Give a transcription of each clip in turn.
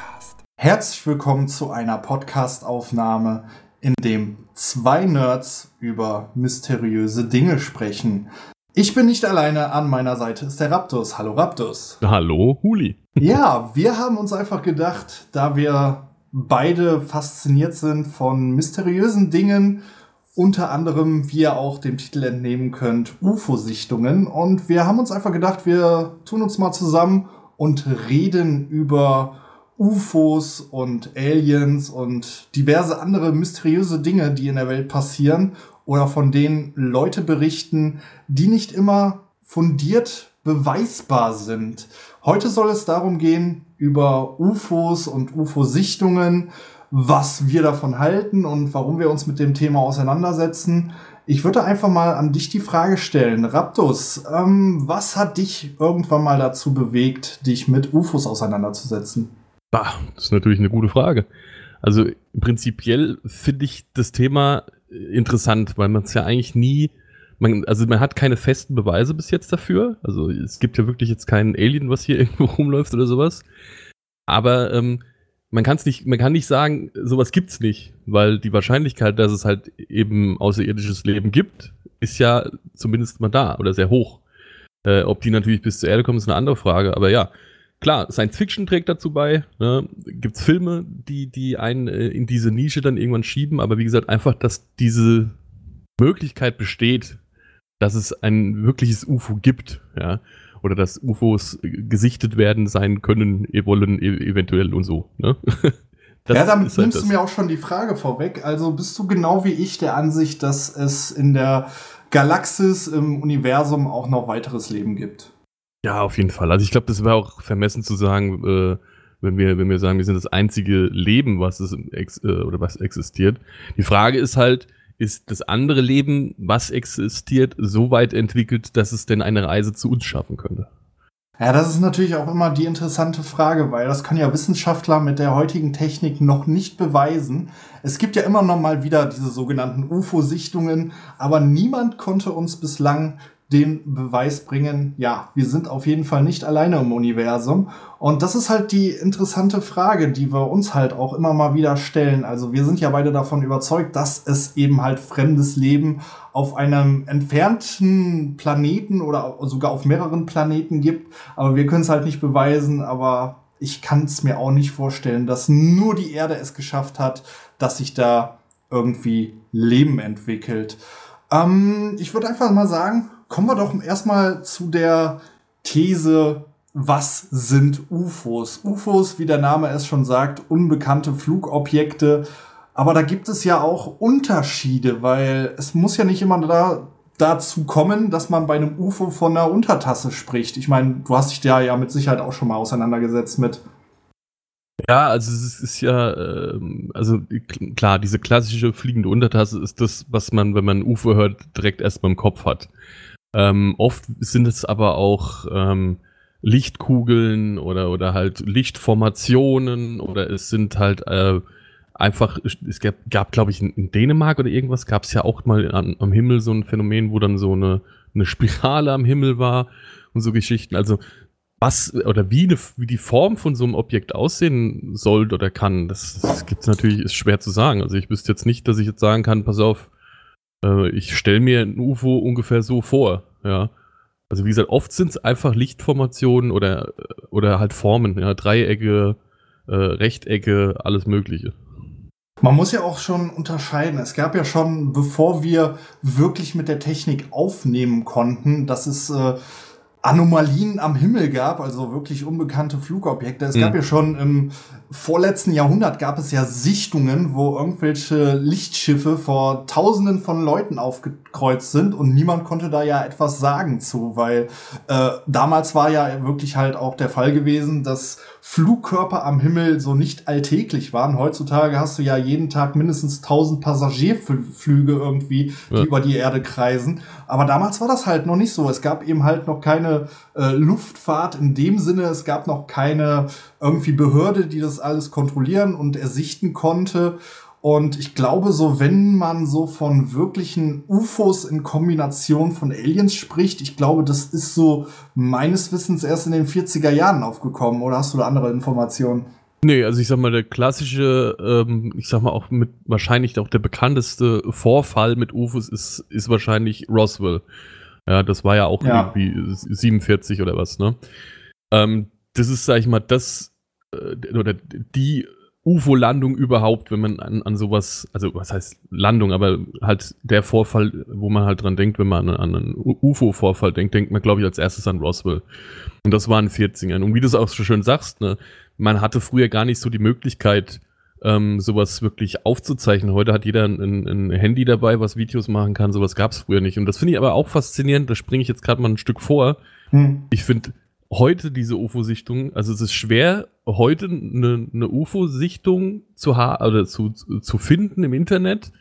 Podcast. Herzlich willkommen zu einer Podcast-Aufnahme, in dem zwei Nerds über mysteriöse Dinge sprechen. Ich bin nicht alleine, an meiner Seite ist der Raptus. Hallo Raptus. Hallo Huli. Ja, wir haben uns einfach gedacht, da wir beide fasziniert sind von mysteriösen Dingen, unter anderem, wie ihr auch dem Titel entnehmen könnt, UFO-Sichtungen. Und wir haben uns einfach gedacht, wir tun uns mal zusammen und reden über UFOs und Aliens und diverse andere mysteriöse Dinge, die in der Welt passieren oder von denen Leute berichten, die nicht immer fundiert beweisbar sind. Heute soll es darum gehen, über UFOs und UFO-Sichtungen, was wir davon halten und warum wir uns mit dem Thema auseinandersetzen. Ich würde einfach mal an dich die Frage stellen, Raptus, ähm, was hat dich irgendwann mal dazu bewegt, dich mit UFOs auseinanderzusetzen? Bah, das ist natürlich eine gute Frage. Also prinzipiell finde ich das Thema interessant, weil man es ja eigentlich nie, man, also man hat keine festen Beweise bis jetzt dafür. Also es gibt ja wirklich jetzt keinen Alien, was hier irgendwo rumläuft oder sowas. Aber ähm, man kann es nicht, man kann nicht sagen, sowas gibt's nicht, weil die Wahrscheinlichkeit, dass es halt eben außerirdisches Leben gibt, ist ja zumindest mal da oder sehr hoch. Äh, ob die natürlich bis zur Erde kommen, ist eine andere Frage. Aber ja, klar, Science Fiction trägt dazu bei. Ne? Gibt's Filme, die, die einen äh, in diese Nische dann irgendwann schieben, aber wie gesagt, einfach, dass diese Möglichkeit besteht, dass es ein wirkliches UFO gibt, ja oder dass UFOs gesichtet werden sein können, wollen e eventuell und so. Ne? ja, damit halt nimmst du mir auch schon die Frage vorweg. Also bist du genau wie ich der Ansicht, dass es in der Galaxis im Universum auch noch weiteres Leben gibt? Ja, auf jeden Fall. Also ich glaube, das wäre auch vermessen zu sagen, äh, wenn wir, wenn wir sagen, wir sind das einzige Leben, was es äh, oder was existiert. Die Frage ist halt, ist das andere Leben, was existiert, so weit entwickelt, dass es denn eine Reise zu uns schaffen könnte? Ja, das ist natürlich auch immer die interessante Frage, weil das kann ja Wissenschaftler mit der heutigen Technik noch nicht beweisen. Es gibt ja immer noch mal wieder diese sogenannten UFO-Sichtungen, aber niemand konnte uns bislang den Beweis bringen, ja, wir sind auf jeden Fall nicht alleine im Universum. Und das ist halt die interessante Frage, die wir uns halt auch immer mal wieder stellen. Also wir sind ja beide davon überzeugt, dass es eben halt fremdes Leben auf einem entfernten Planeten oder sogar auf mehreren Planeten gibt. Aber wir können es halt nicht beweisen. Aber ich kann es mir auch nicht vorstellen, dass nur die Erde es geschafft hat, dass sich da irgendwie Leben entwickelt. Ähm, ich würde einfach mal sagen, kommen wir doch erstmal zu der These, was sind UFOs? UFOs, wie der Name es schon sagt, unbekannte Flugobjekte. Aber da gibt es ja auch Unterschiede, weil es muss ja nicht immer da, dazu kommen, dass man bei einem UFO von einer Untertasse spricht. Ich meine, du hast dich da ja mit Sicherheit auch schon mal auseinandergesetzt mit. Ja, also es ist ja, äh, also klar, diese klassische fliegende Untertasse ist das, was man, wenn man UFO hört, direkt erstmal im Kopf hat. Ähm, oft sind es aber auch ähm, Lichtkugeln oder, oder halt Lichtformationen oder es sind halt äh, einfach, es gab, gab glaube ich, in, in, Dänemark oder irgendwas gab es ja auch mal an, am Himmel so ein Phänomen, wo dann so eine, eine Spirale am Himmel war und so Geschichten. Also was oder wie, eine, wie die Form von so einem Objekt aussehen soll oder kann, das, das gibt es natürlich, ist schwer zu sagen. Also ich wüsste jetzt nicht, dass ich jetzt sagen kann, pass auf, äh, ich stelle mir ein UFO ungefähr so vor, ja. Also wie gesagt, oft sind es einfach Lichtformationen oder, oder halt Formen, ja, Dreiecke, äh, Rechtecke, alles Mögliche. Man muss ja auch schon unterscheiden. Es gab ja schon, bevor wir wirklich mit der Technik aufnehmen konnten, dass es äh, Anomalien am Himmel gab, also wirklich unbekannte Flugobjekte. Es mhm. gab ja schon im vorletzten Jahrhundert gab es ja Sichtungen, wo irgendwelche Lichtschiffe vor Tausenden von Leuten aufgekreuzt sind und niemand konnte da ja etwas sagen zu, weil äh, damals war ja wirklich halt auch der Fall gewesen, dass Flugkörper am Himmel so nicht alltäglich waren. Heutzutage hast du ja jeden Tag mindestens tausend Passagierflüge irgendwie, die ja. über die Erde kreisen. Aber damals war das halt noch nicht so. Es gab eben halt noch keine äh, Luftfahrt in dem Sinne. Es gab noch keine irgendwie Behörde, die das alles kontrollieren und ersichten konnte. Und ich glaube, so wenn man so von wirklichen UFOs in Kombination von Aliens spricht, ich glaube, das ist so meines Wissens erst in den 40er Jahren aufgekommen. Oder hast du da andere Informationen? Nee, also ich sag mal, der klassische, ähm, ich sag mal auch mit wahrscheinlich auch der bekannteste Vorfall mit UFOs ist, ist wahrscheinlich Roswell. Ja, das war ja auch ja. irgendwie 47 oder was, ne? Ähm, das ist, sag ich mal, das äh, oder die UFO-Landung überhaupt, wenn man an, an sowas, also was heißt Landung, aber halt der Vorfall, wo man halt dran denkt, wenn man an, an einen UFO-Vorfall denkt, denkt man, glaube ich, als erstes an Roswell. Und das waren 40ern. Und wie du es auch so schön sagst, ne, man hatte früher gar nicht so die Möglichkeit, ähm, sowas wirklich aufzuzeichnen. Heute hat jeder ein, ein Handy dabei, was Videos machen kann. Sowas gab es früher nicht. Und das finde ich aber auch faszinierend. Da springe ich jetzt gerade mal ein Stück vor. Hm. Ich finde heute diese UFO-Sichtung, also es ist schwer, heute eine, eine UFO-Sichtung zu, zu, zu finden im Internet,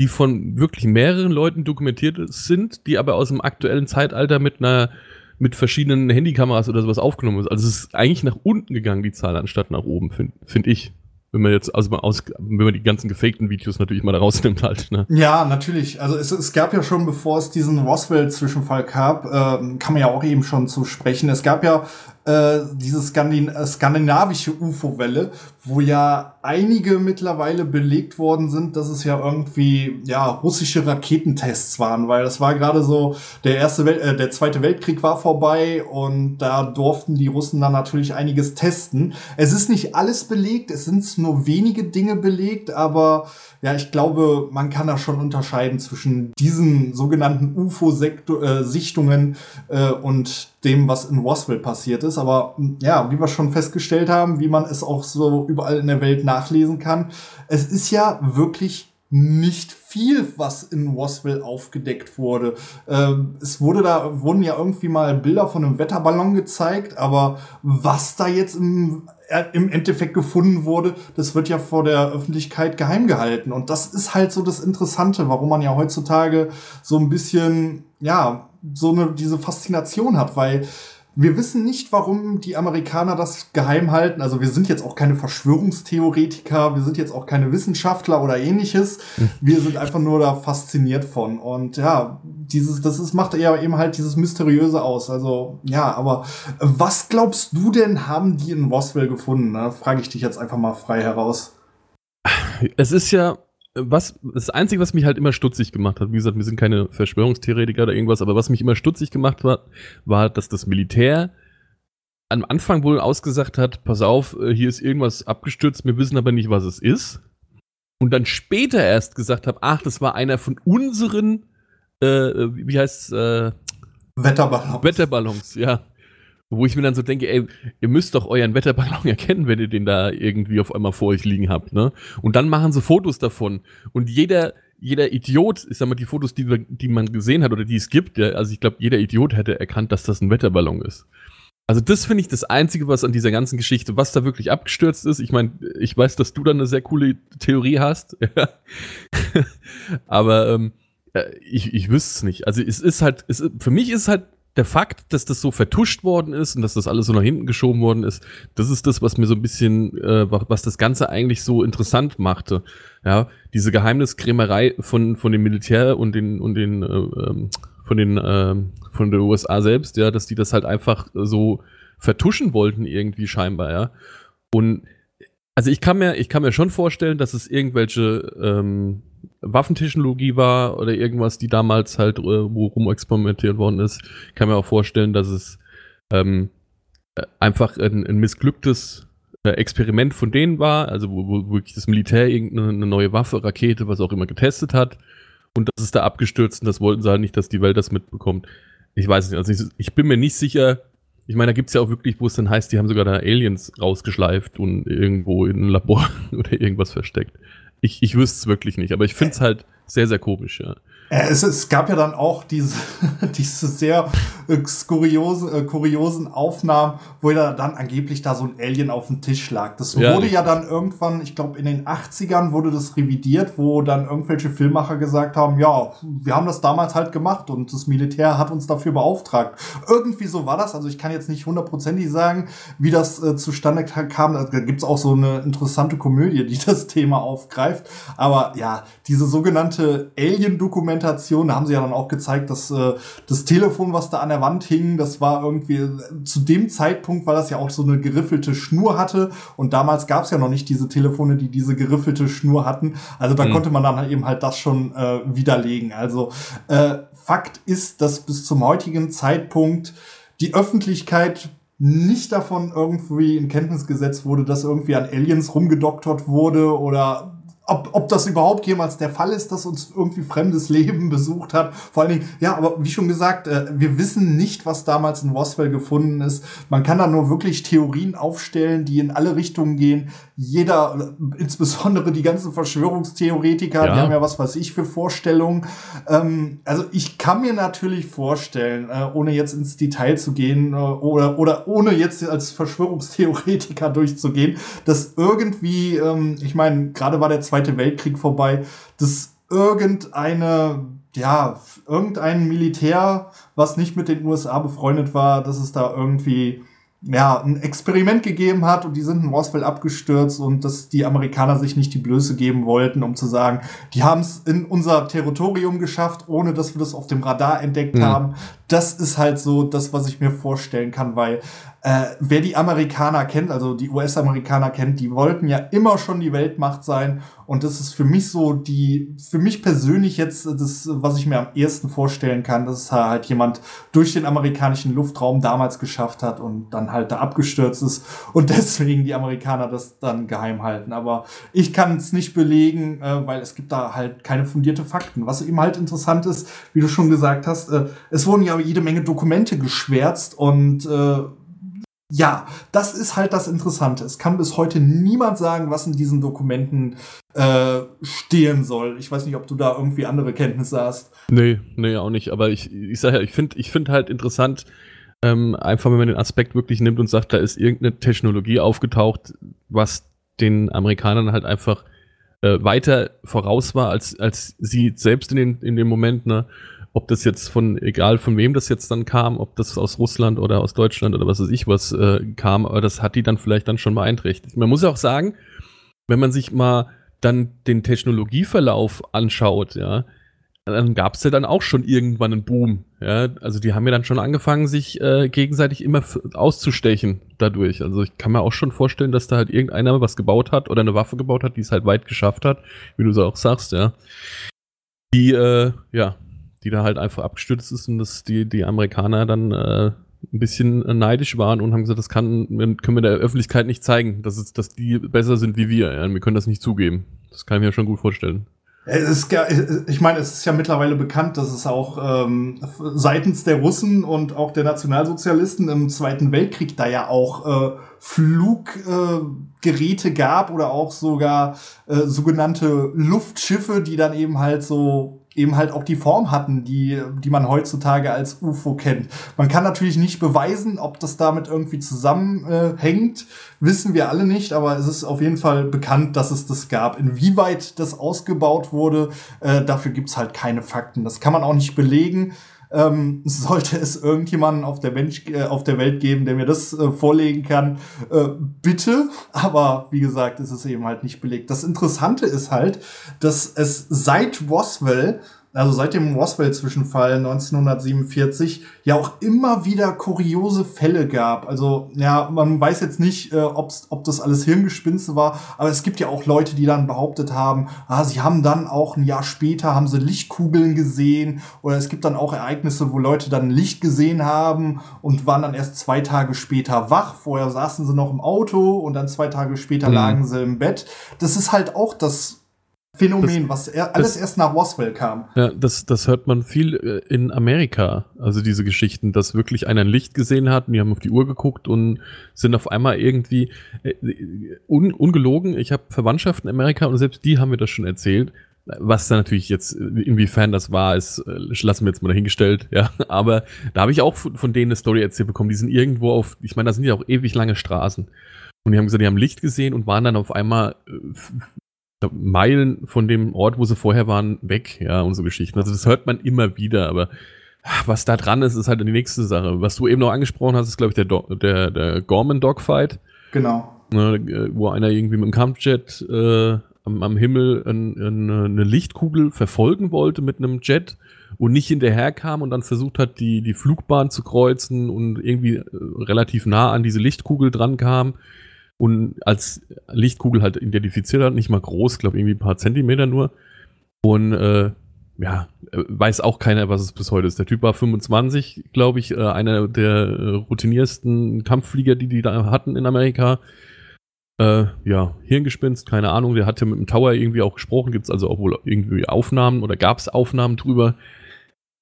die von wirklich mehreren Leuten dokumentiert sind, die aber aus dem aktuellen Zeitalter mit einer mit verschiedenen Handykameras oder sowas aufgenommen ist. Also es ist eigentlich nach unten gegangen, die Zahl, anstatt nach oben, finde find ich. Wenn man jetzt, also aus, wenn man die ganzen gefakten Videos natürlich mal da rausnimmt halt, ne? Ja, natürlich. Also es, es gab ja schon, bevor es diesen Roswell-Zwischenfall gab, äh, kann man ja auch eben schon zu sprechen. Es gab ja äh, diese Skandin äh, skandinavische UFO-Welle, wo ja einige mittlerweile belegt worden sind, dass es ja irgendwie ja russische Raketentests waren, weil das war gerade so der erste Welt, äh, der zweite Weltkrieg war vorbei und da durften die Russen dann natürlich einiges testen. Es ist nicht alles belegt, es sind nur wenige Dinge belegt, aber ja, ich glaube, man kann da schon unterscheiden zwischen diesen sogenannten UFO-Sichtungen äh, und dem, was in Roswell passiert ist. Aber ja, wie wir schon festgestellt haben, wie man es auch so überall in der Welt nachlesen kann, es ist ja wirklich nicht viel, was in Roswell aufgedeckt wurde. Ähm, es wurde da, wurden ja irgendwie mal Bilder von einem Wetterballon gezeigt, aber was da jetzt im, äh, im Endeffekt gefunden wurde, das wird ja vor der Öffentlichkeit geheim gehalten. Und das ist halt so das Interessante, warum man ja heutzutage so ein bisschen, ja, so eine, diese Faszination hat, weil wir wissen nicht, warum die Amerikaner das geheim halten. Also wir sind jetzt auch keine Verschwörungstheoretiker, wir sind jetzt auch keine Wissenschaftler oder ähnliches. Wir sind einfach nur da fasziniert von. Und ja, dieses, das ist, macht eher eben halt dieses Mysteriöse aus. Also ja, aber was glaubst du denn, haben die in Roswell gefunden? Da frage ich dich jetzt einfach mal frei heraus. Es ist ja, was, das Einzige, was mich halt immer stutzig gemacht hat, wie gesagt, wir sind keine Verschwörungstheoretiker oder irgendwas, aber was mich immer stutzig gemacht hat, war, dass das Militär am Anfang wohl ausgesagt hat, pass auf, äh, hier ist irgendwas abgestürzt, wir wissen aber nicht, was es ist. Und dann später erst gesagt habe, ach, das war einer von unseren, äh, wie heißt äh, Wetterballons. Wetterballons, ja. Wo ich mir dann so denke, ey, ihr müsst doch euren Wetterballon erkennen, wenn ihr den da irgendwie auf einmal vor euch liegen habt, ne? Und dann machen sie Fotos davon. Und jeder, jeder Idiot, ich sag mal, die Fotos, die, die man gesehen hat oder die es gibt, ja, also ich glaube, jeder Idiot hätte erkannt, dass das ein Wetterballon ist. Also das finde ich das Einzige, was an dieser ganzen Geschichte, was da wirklich abgestürzt ist. Ich meine, ich weiß, dass du da eine sehr coole Theorie hast. Aber ähm, äh, ich, ich wüsste es nicht. Also es ist halt, es, für mich ist es halt der Fakt, dass das so vertuscht worden ist und dass das alles so nach hinten geschoben worden ist, das ist das, was mir so ein bisschen, äh, was das Ganze eigentlich so interessant machte. Ja, diese Geheimniskrämerei von, von dem Militär und den, und den, äh, ähm, von den, äh, von der USA selbst, ja, dass die das halt einfach so vertuschen wollten irgendwie scheinbar, ja. Und also ich kann mir, ich kann mir schon vorstellen, dass es irgendwelche ähm, Waffentechnologie war oder irgendwas, die damals halt äh, wo rumexperimentiert worden ist. Kann mir auch vorstellen, dass es ähm, äh, einfach ein, ein missglücktes äh, Experiment von denen war, also wo, wo wirklich das Militär irgendeine neue Waffe, Rakete, was auch immer getestet hat und das ist da abgestürzt und das wollten sie halt nicht, dass die Welt das mitbekommt. Ich weiß nicht, also ich, ich bin mir nicht sicher, ich meine, da gibt es ja auch wirklich, wo es dann heißt, die haben sogar da Aliens rausgeschleift und irgendwo in ein Labor oder irgendwas versteckt. Ich, ich wüsste es wirklich nicht, aber ich finde es halt sehr, sehr komisch, ja. Äh, es, es gab ja dann auch diese, diese sehr äh, skuriosen, äh, kuriosen Aufnahmen, wo ja dann angeblich da so ein Alien auf dem Tisch lag. Das ja, wurde ja dann irgendwann, ich glaube in den 80ern wurde das revidiert, wo dann irgendwelche Filmmacher gesagt haben, ja, wir haben das damals halt gemacht und das Militär hat uns dafür beauftragt. Irgendwie so war das. Also ich kann jetzt nicht hundertprozentig sagen, wie das äh, zustande kam. Da gibt's auch so eine interessante Komödie, die das Thema aufgreift. Aber ja, diese sogenannte Alien-Dokumentation, da haben sie ja dann auch gezeigt, dass äh, das Telefon, was da an der Wand hingen. Das war irgendwie, zu dem Zeitpunkt, weil das ja auch so eine geriffelte Schnur hatte. Und damals gab es ja noch nicht diese Telefone, die diese geriffelte Schnur hatten. Also da mhm. konnte man dann halt eben halt das schon äh, widerlegen. Also äh, Fakt ist, dass bis zum heutigen Zeitpunkt die Öffentlichkeit nicht davon irgendwie in Kenntnis gesetzt wurde, dass irgendwie an Aliens rumgedoktert wurde oder ob, ob das überhaupt jemals der Fall ist, dass uns irgendwie fremdes Leben besucht hat. Vor allen Dingen, ja, aber wie schon gesagt, äh, wir wissen nicht, was damals in Roswell gefunden ist. Man kann da nur wirklich Theorien aufstellen, die in alle Richtungen gehen. Jeder, insbesondere die ganzen Verschwörungstheoretiker, ja. die haben ja was weiß ich für Vorstellungen. Ähm, also ich kann mir natürlich vorstellen, äh, ohne jetzt ins Detail zu gehen äh, oder, oder ohne jetzt als Verschwörungstheoretiker durchzugehen, dass irgendwie, ähm, ich meine, gerade war der zweite Zweite Weltkrieg vorbei, dass irgendeine, ja, irgendein Militär, was nicht mit den USA befreundet war, dass es da irgendwie ja, ein Experiment gegeben hat und die sind in Roswell abgestürzt und dass die Amerikaner sich nicht die Blöße geben wollten, um zu sagen, die haben es in unser Territorium geschafft, ohne dass wir das auf dem Radar entdeckt mhm. haben. Das ist halt so das, was ich mir vorstellen kann, weil äh, wer die Amerikaner kennt, also die US-Amerikaner kennt, die wollten ja immer schon die Weltmacht sein. Und das ist für mich so die, für mich persönlich jetzt das, was ich mir am ehesten vorstellen kann, dass halt jemand durch den amerikanischen Luftraum damals geschafft hat und dann halt da abgestürzt ist und deswegen die Amerikaner das dann geheim halten. Aber ich kann es nicht belegen, äh, weil es gibt da halt keine fundierte Fakten. Was eben halt interessant ist, wie du schon gesagt hast, äh, es wurden ja jede Menge Dokumente geschwärzt und äh, ja, das ist halt das Interessante. Es kann bis heute niemand sagen, was in diesen Dokumenten äh, stehen soll. Ich weiß nicht, ob du da irgendwie andere Kenntnisse hast. Nee, nee, auch nicht. Aber ich, ich sage ja, ich finde ich find halt interessant, ähm, einfach wenn man den Aspekt wirklich nimmt und sagt, da ist irgendeine Technologie aufgetaucht, was den Amerikanern halt einfach äh, weiter voraus war, als, als sie selbst in, den, in dem Moment, ne? Ob das jetzt von, egal von wem das jetzt dann kam, ob das aus Russland oder aus Deutschland oder was weiß ich was äh, kam, aber das hat die dann vielleicht dann schon beeinträchtigt. Man muss ja auch sagen, wenn man sich mal dann den Technologieverlauf anschaut, ja, dann gab es ja dann auch schon irgendwann einen Boom. Ja? Also die haben ja dann schon angefangen, sich äh, gegenseitig immer auszustechen dadurch. Also ich kann mir auch schon vorstellen, dass da halt irgendeiner was gebaut hat oder eine Waffe gebaut hat, die es halt weit geschafft hat, wie du so auch sagst, ja. Die, äh, ja, die da halt einfach abgestürzt ist und dass die, die Amerikaner dann äh, ein bisschen neidisch waren und haben gesagt, das kann, können wir der Öffentlichkeit nicht zeigen, dass, es, dass die besser sind wie wir. Ja? Wir können das nicht zugeben. Das kann ich mir schon gut vorstellen. Es ist, ich meine, es ist ja mittlerweile bekannt, dass es auch ähm, seitens der Russen und auch der Nationalsozialisten im Zweiten Weltkrieg da ja auch äh, Fluggeräte äh, gab oder auch sogar äh, sogenannte Luftschiffe, die dann eben halt so eben halt auch die Form hatten, die, die man heutzutage als UFO kennt. Man kann natürlich nicht beweisen, ob das damit irgendwie zusammenhängt, wissen wir alle nicht, aber es ist auf jeden Fall bekannt, dass es das gab. Inwieweit das ausgebaut wurde, äh, dafür gibt's halt keine Fakten. Das kann man auch nicht belegen. Ähm, sollte es irgendjemanden auf der, Mensch, äh, auf der Welt geben, der mir das äh, vorlegen kann, äh, bitte. Aber wie gesagt, ist es eben halt nicht belegt. Das Interessante ist halt, dass es seit Roswell also seit dem Roswell-Zwischenfall 1947, ja auch immer wieder kuriose Fälle gab. Also ja, man weiß jetzt nicht, äh, ob das alles Hirngespinste war, aber es gibt ja auch Leute, die dann behauptet haben, ah, sie haben dann auch ein Jahr später, haben sie Lichtkugeln gesehen oder es gibt dann auch Ereignisse, wo Leute dann Licht gesehen haben und waren dann erst zwei Tage später wach. Vorher saßen sie noch im Auto und dann zwei Tage später mhm. lagen sie im Bett. Das ist halt auch das Phänomen, das, was er, alles das, erst nach Roswell kam. Ja, das, das hört man viel äh, in Amerika, also diese Geschichten, dass wirklich einer ein Licht gesehen hat und die haben auf die Uhr geguckt und sind auf einmal irgendwie äh, un, ungelogen. Ich habe Verwandtschaften in Amerika und selbst die haben mir das schon erzählt. Was da natürlich jetzt, inwiefern das war, ist, äh, lassen wir jetzt mal dahingestellt, ja. Aber da habe ich auch von, von denen eine Story erzählt bekommen. Die sind irgendwo auf, ich meine, da sind ja auch ewig lange Straßen. Und die haben gesagt, die haben Licht gesehen und waren dann auf einmal Meilen von dem Ort, wo sie vorher waren, weg, ja, und so Geschichten. Also das hört man immer wieder, aber was da dran ist, ist halt die nächste Sache. Was du eben noch angesprochen hast, ist, glaube ich, der, Do der, der Gorman Dogfight. Genau. Ne, wo einer irgendwie mit dem Kampfjet äh, am, am Himmel ein, ein, eine Lichtkugel verfolgen wollte mit einem Jet und nicht hinterher kam und dann versucht hat, die, die Flugbahn zu kreuzen und irgendwie äh, relativ nah an diese Lichtkugel dran kam und als Lichtkugel halt identifiziert hat, nicht mal groß, glaube irgendwie ein paar Zentimeter nur. Und äh, ja, weiß auch keiner, was es bis heute ist. Der Typ war 25, glaube ich, äh, einer der äh, routiniersten Kampfflieger, die die da hatten in Amerika. Äh, ja, Hirngespinst, keine Ahnung. Der hatte mit dem Tower irgendwie auch gesprochen. Gibt es also auch wohl irgendwie Aufnahmen oder gab es Aufnahmen drüber?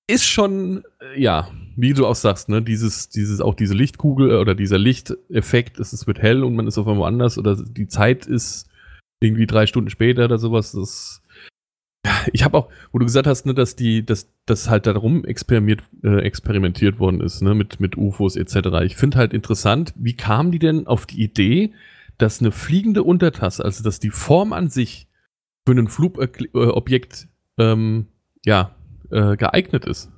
Ist schon, äh, ja, wie du auch sagst, ne, dieses, dieses, auch diese Lichtkugel äh, oder dieser Lichteffekt, es, wird hell und man ist auf einmal anders oder die Zeit ist irgendwie drei Stunden später oder sowas. Das, ich habe auch, wo du gesagt hast, ne, dass die, dass das halt darum experimentiert, äh, experimentiert worden ist, ne, mit, mit UFOs etc. Ich finde halt interessant, wie kamen die denn auf die Idee, dass eine fliegende Untertasse, also dass die Form an sich für ein Flugobjekt ähm, ja, äh, geeignet ist.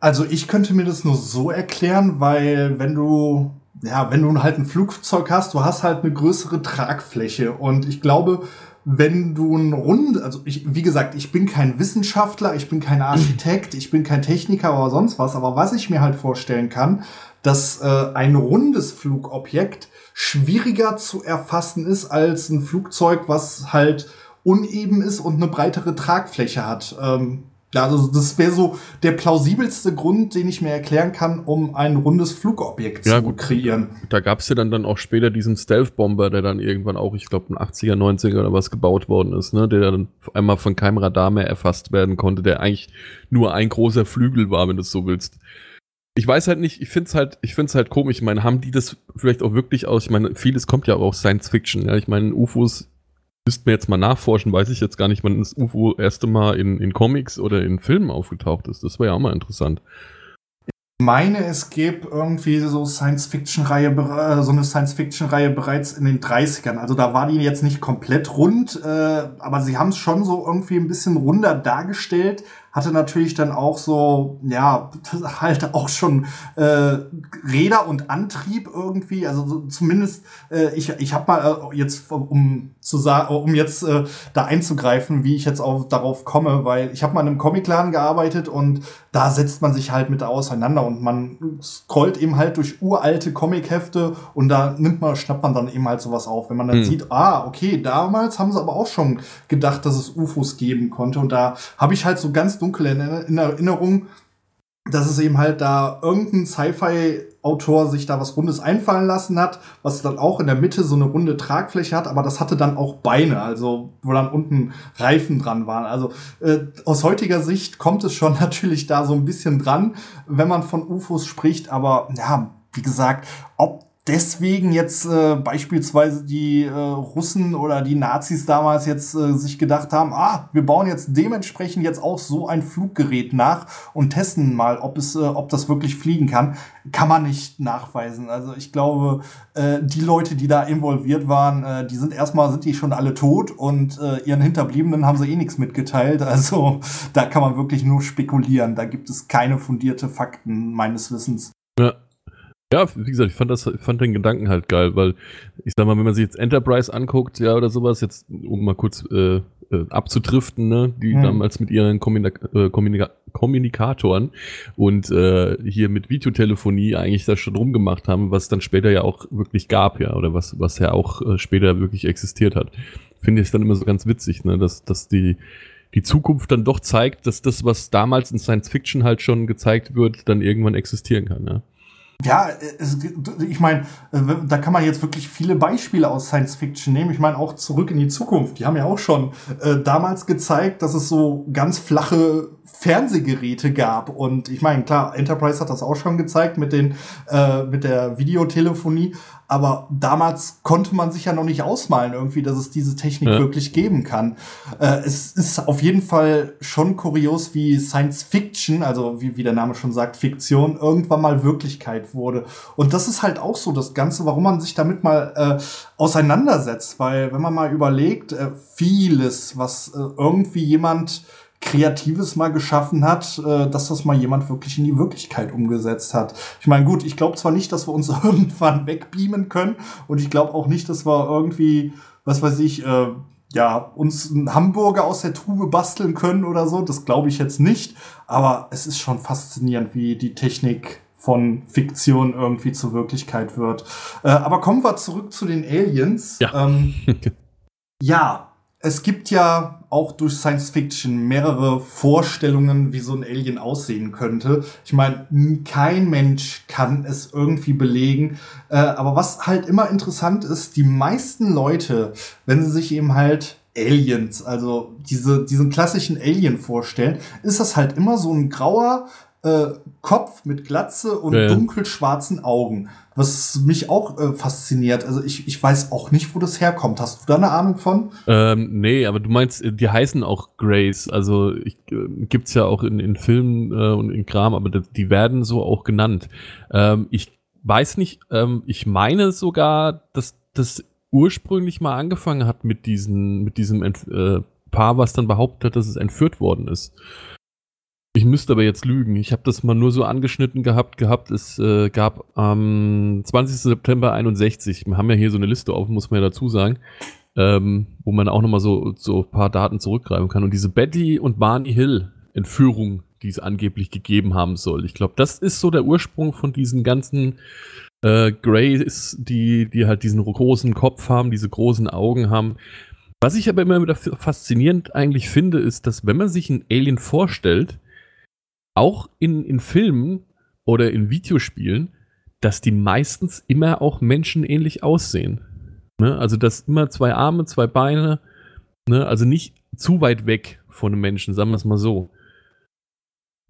Also ich könnte mir das nur so erklären, weil wenn du ja, wenn du halt ein Flugzeug hast, du hast halt eine größere Tragfläche und ich glaube, wenn du ein rund, also ich, wie gesagt, ich bin kein Wissenschaftler, ich bin kein Architekt, ich bin kein Techniker oder sonst was, aber was ich mir halt vorstellen kann, dass äh, ein rundes Flugobjekt schwieriger zu erfassen ist als ein Flugzeug, was halt uneben ist und eine breitere Tragfläche hat. Ähm, ja, also das wäre so der plausibelste Grund, den ich mir erklären kann, um ein rundes Flugobjekt ja, zu gut. kreieren. Da gab es ja dann, dann auch später diesen Stealth-Bomber, der dann irgendwann auch, ich glaube, ein 80er, 90er oder was gebaut worden ist, ne? der dann einmal von keinem Radar mehr erfasst werden konnte, der eigentlich nur ein großer Flügel war, wenn du es so willst ich weiß halt nicht, ich finde es halt, ich halt komisch. Ich meine, haben die das vielleicht auch wirklich aus? Ich meine, vieles kommt ja auch aus Science Fiction. Ja, ich meine, UFOs müssten wir jetzt mal nachforschen, weiß ich jetzt gar nicht, wann das UFO erste Mal in, in Comics oder in Filmen aufgetaucht ist. Das wäre ja auch mal interessant. Ich meine, es gäbe irgendwie so Science-Fiction-Reihe, äh, so eine Science-Fiction-Reihe bereits in den 30ern. Also da war die jetzt nicht komplett rund, äh, aber sie haben es schon so irgendwie ein bisschen runder dargestellt, hatte natürlich dann auch so, ja, halt auch schon äh, Räder und Antrieb irgendwie. Also so, zumindest, äh, ich, ich habe mal äh, jetzt, um zu sagen, um jetzt äh, da einzugreifen, wie ich jetzt auch darauf komme, weil ich habe mal in einem Comicladen gearbeitet und da setzt man sich halt mit auseinander und man scrollt eben halt durch uralte Comichefte und da nimmt man, schnappt man dann eben halt sowas auf. Wenn man dann hm. sieht, ah, okay, damals haben sie aber auch schon gedacht, dass es UFOs geben konnte und da habe ich halt so ganz dunkel in Erinnerung, dass es eben halt da irgendein Sci-Fi-Autor sich da was Rundes einfallen lassen hat, was dann auch in der Mitte so eine runde Tragfläche hat, aber das hatte dann auch Beine, also wo dann unten Reifen dran waren. Also äh, aus heutiger Sicht kommt es schon natürlich da so ein bisschen dran, wenn man von UFOs spricht, aber ja, wie gesagt, ob deswegen jetzt äh, beispielsweise die äh, Russen oder die Nazis damals jetzt äh, sich gedacht haben, ah, wir bauen jetzt dementsprechend jetzt auch so ein Fluggerät nach und testen mal, ob es, äh, ob das wirklich fliegen kann, kann man nicht nachweisen. Also ich glaube, äh, die Leute, die da involviert waren, äh, die sind erstmal sind die schon alle tot und äh, ihren Hinterbliebenen haben sie eh nichts mitgeteilt. Also da kann man wirklich nur spekulieren. Da gibt es keine fundierte Fakten meines Wissens. Ja. Ja, wie gesagt, ich fand das, fand den Gedanken halt geil, weil ich sag mal, wenn man sich jetzt Enterprise anguckt, ja, oder sowas, jetzt, um mal kurz äh, äh, abzutriften, ne, die hm. damals mit ihren Kommunika äh, Kommunika Kommunikatoren und äh, hier mit Videotelefonie eigentlich das schon rumgemacht haben, was dann später ja auch wirklich gab, ja, oder was, was ja auch äh, später wirklich existiert hat. Finde ich dann immer so ganz witzig, ne, dass, dass die, die Zukunft dann doch zeigt, dass das, was damals in Science Fiction halt schon gezeigt wird, dann irgendwann existieren kann, ja. Ja, es, ich meine, äh, da kann man jetzt wirklich viele Beispiele aus Science Fiction nehmen. Ich meine, auch zurück in die Zukunft. Die haben ja auch schon äh, damals gezeigt, dass es so ganz flache Fernsehgeräte gab. Und ich meine, klar, Enterprise hat das auch schon gezeigt mit, den, äh, mit der Videotelefonie. Aber damals konnte man sich ja noch nicht ausmalen, irgendwie, dass es diese Technik ja. wirklich geben kann. Äh, es ist auf jeden Fall schon kurios, wie Science Fiction, also wie, wie der Name schon sagt, Fiktion, irgendwann mal Wirklichkeit wurde. Und das ist halt auch so das Ganze, warum man sich damit mal äh, auseinandersetzt. Weil, wenn man mal überlegt, äh, vieles, was äh, irgendwie jemand Kreatives mal geschaffen hat, äh, dass das mal jemand wirklich in die Wirklichkeit umgesetzt hat. Ich meine, gut, ich glaube zwar nicht, dass wir uns irgendwann wegbeamen können und ich glaube auch nicht, dass wir irgendwie, was weiß ich, äh, ja, uns einen Hamburger aus der Tube basteln können oder so. Das glaube ich jetzt nicht. Aber es ist schon faszinierend, wie die Technik von Fiktion irgendwie zur Wirklichkeit wird. Äh, aber kommen wir zurück zu den Aliens. Ja. Ähm, ja, es gibt ja auch durch Science Fiction mehrere Vorstellungen, wie so ein Alien aussehen könnte. Ich meine, kein Mensch kann es irgendwie belegen. Äh, aber was halt immer interessant ist, die meisten Leute, wenn sie sich eben halt Aliens, also diese, diesen klassischen Alien vorstellen, ist das halt immer so ein grauer, äh, Kopf mit Glatze und ja, dunkelschwarzen Augen. Was mich auch äh, fasziniert. Also ich, ich weiß auch nicht, wo das herkommt. Hast du da eine Ahnung von? Ähm, nee, aber du meinst, äh, die heißen auch Grays. Also ich, äh, gibt's ja auch in, in Filmen äh, und in Kram, aber die werden so auch genannt. Ähm, ich weiß nicht, ähm, ich meine sogar, dass das ursprünglich mal angefangen hat mit diesen, mit diesem Entf äh, Paar, was dann behauptet hat, dass es entführt worden ist. Ich müsste aber jetzt lügen. Ich habe das mal nur so angeschnitten gehabt. gehabt. Es äh, gab am 20. September 61, wir haben ja hier so eine Liste auf, muss man ja dazu sagen, ähm, wo man auch nochmal so, so ein paar Daten zurückgreifen kann. Und diese Betty und Barney Hill Entführung, die es angeblich gegeben haben soll. Ich glaube, das ist so der Ursprung von diesen ganzen äh, Greys, die, die halt diesen großen Kopf haben, diese großen Augen haben. Was ich aber immer wieder faszinierend eigentlich finde, ist, dass wenn man sich einen Alien vorstellt, auch in, in Filmen oder in Videospielen, dass die meistens immer auch menschenähnlich aussehen. Ne? Also, dass immer zwei Arme, zwei Beine, ne? also nicht zu weit weg von einem Menschen, sagen wir es mal so.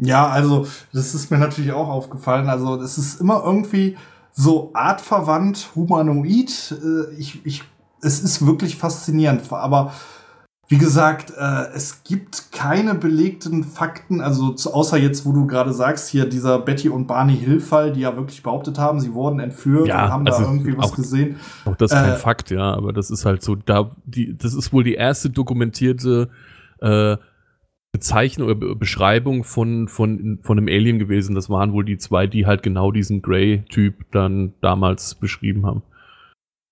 Ja, also, das ist mir natürlich auch aufgefallen. Also, es ist immer irgendwie so artverwandt, humanoid. Äh, ich, ich, es ist wirklich faszinierend. Aber wie gesagt, äh, es gibt keine belegten Fakten, also zu, außer jetzt, wo du gerade sagst, hier dieser Betty und Barney Hill-Fall, die ja wirklich behauptet haben, sie wurden entführt ja, und haben also da irgendwie was auch, gesehen. Auch das ist kein äh, Fakt, ja, aber das ist halt so, da, die, das ist wohl die erste dokumentierte äh, Bezeichnung oder Beschreibung von, von, von einem Alien gewesen. Das waren wohl die zwei, die halt genau diesen Grey-Typ dann damals beschrieben haben.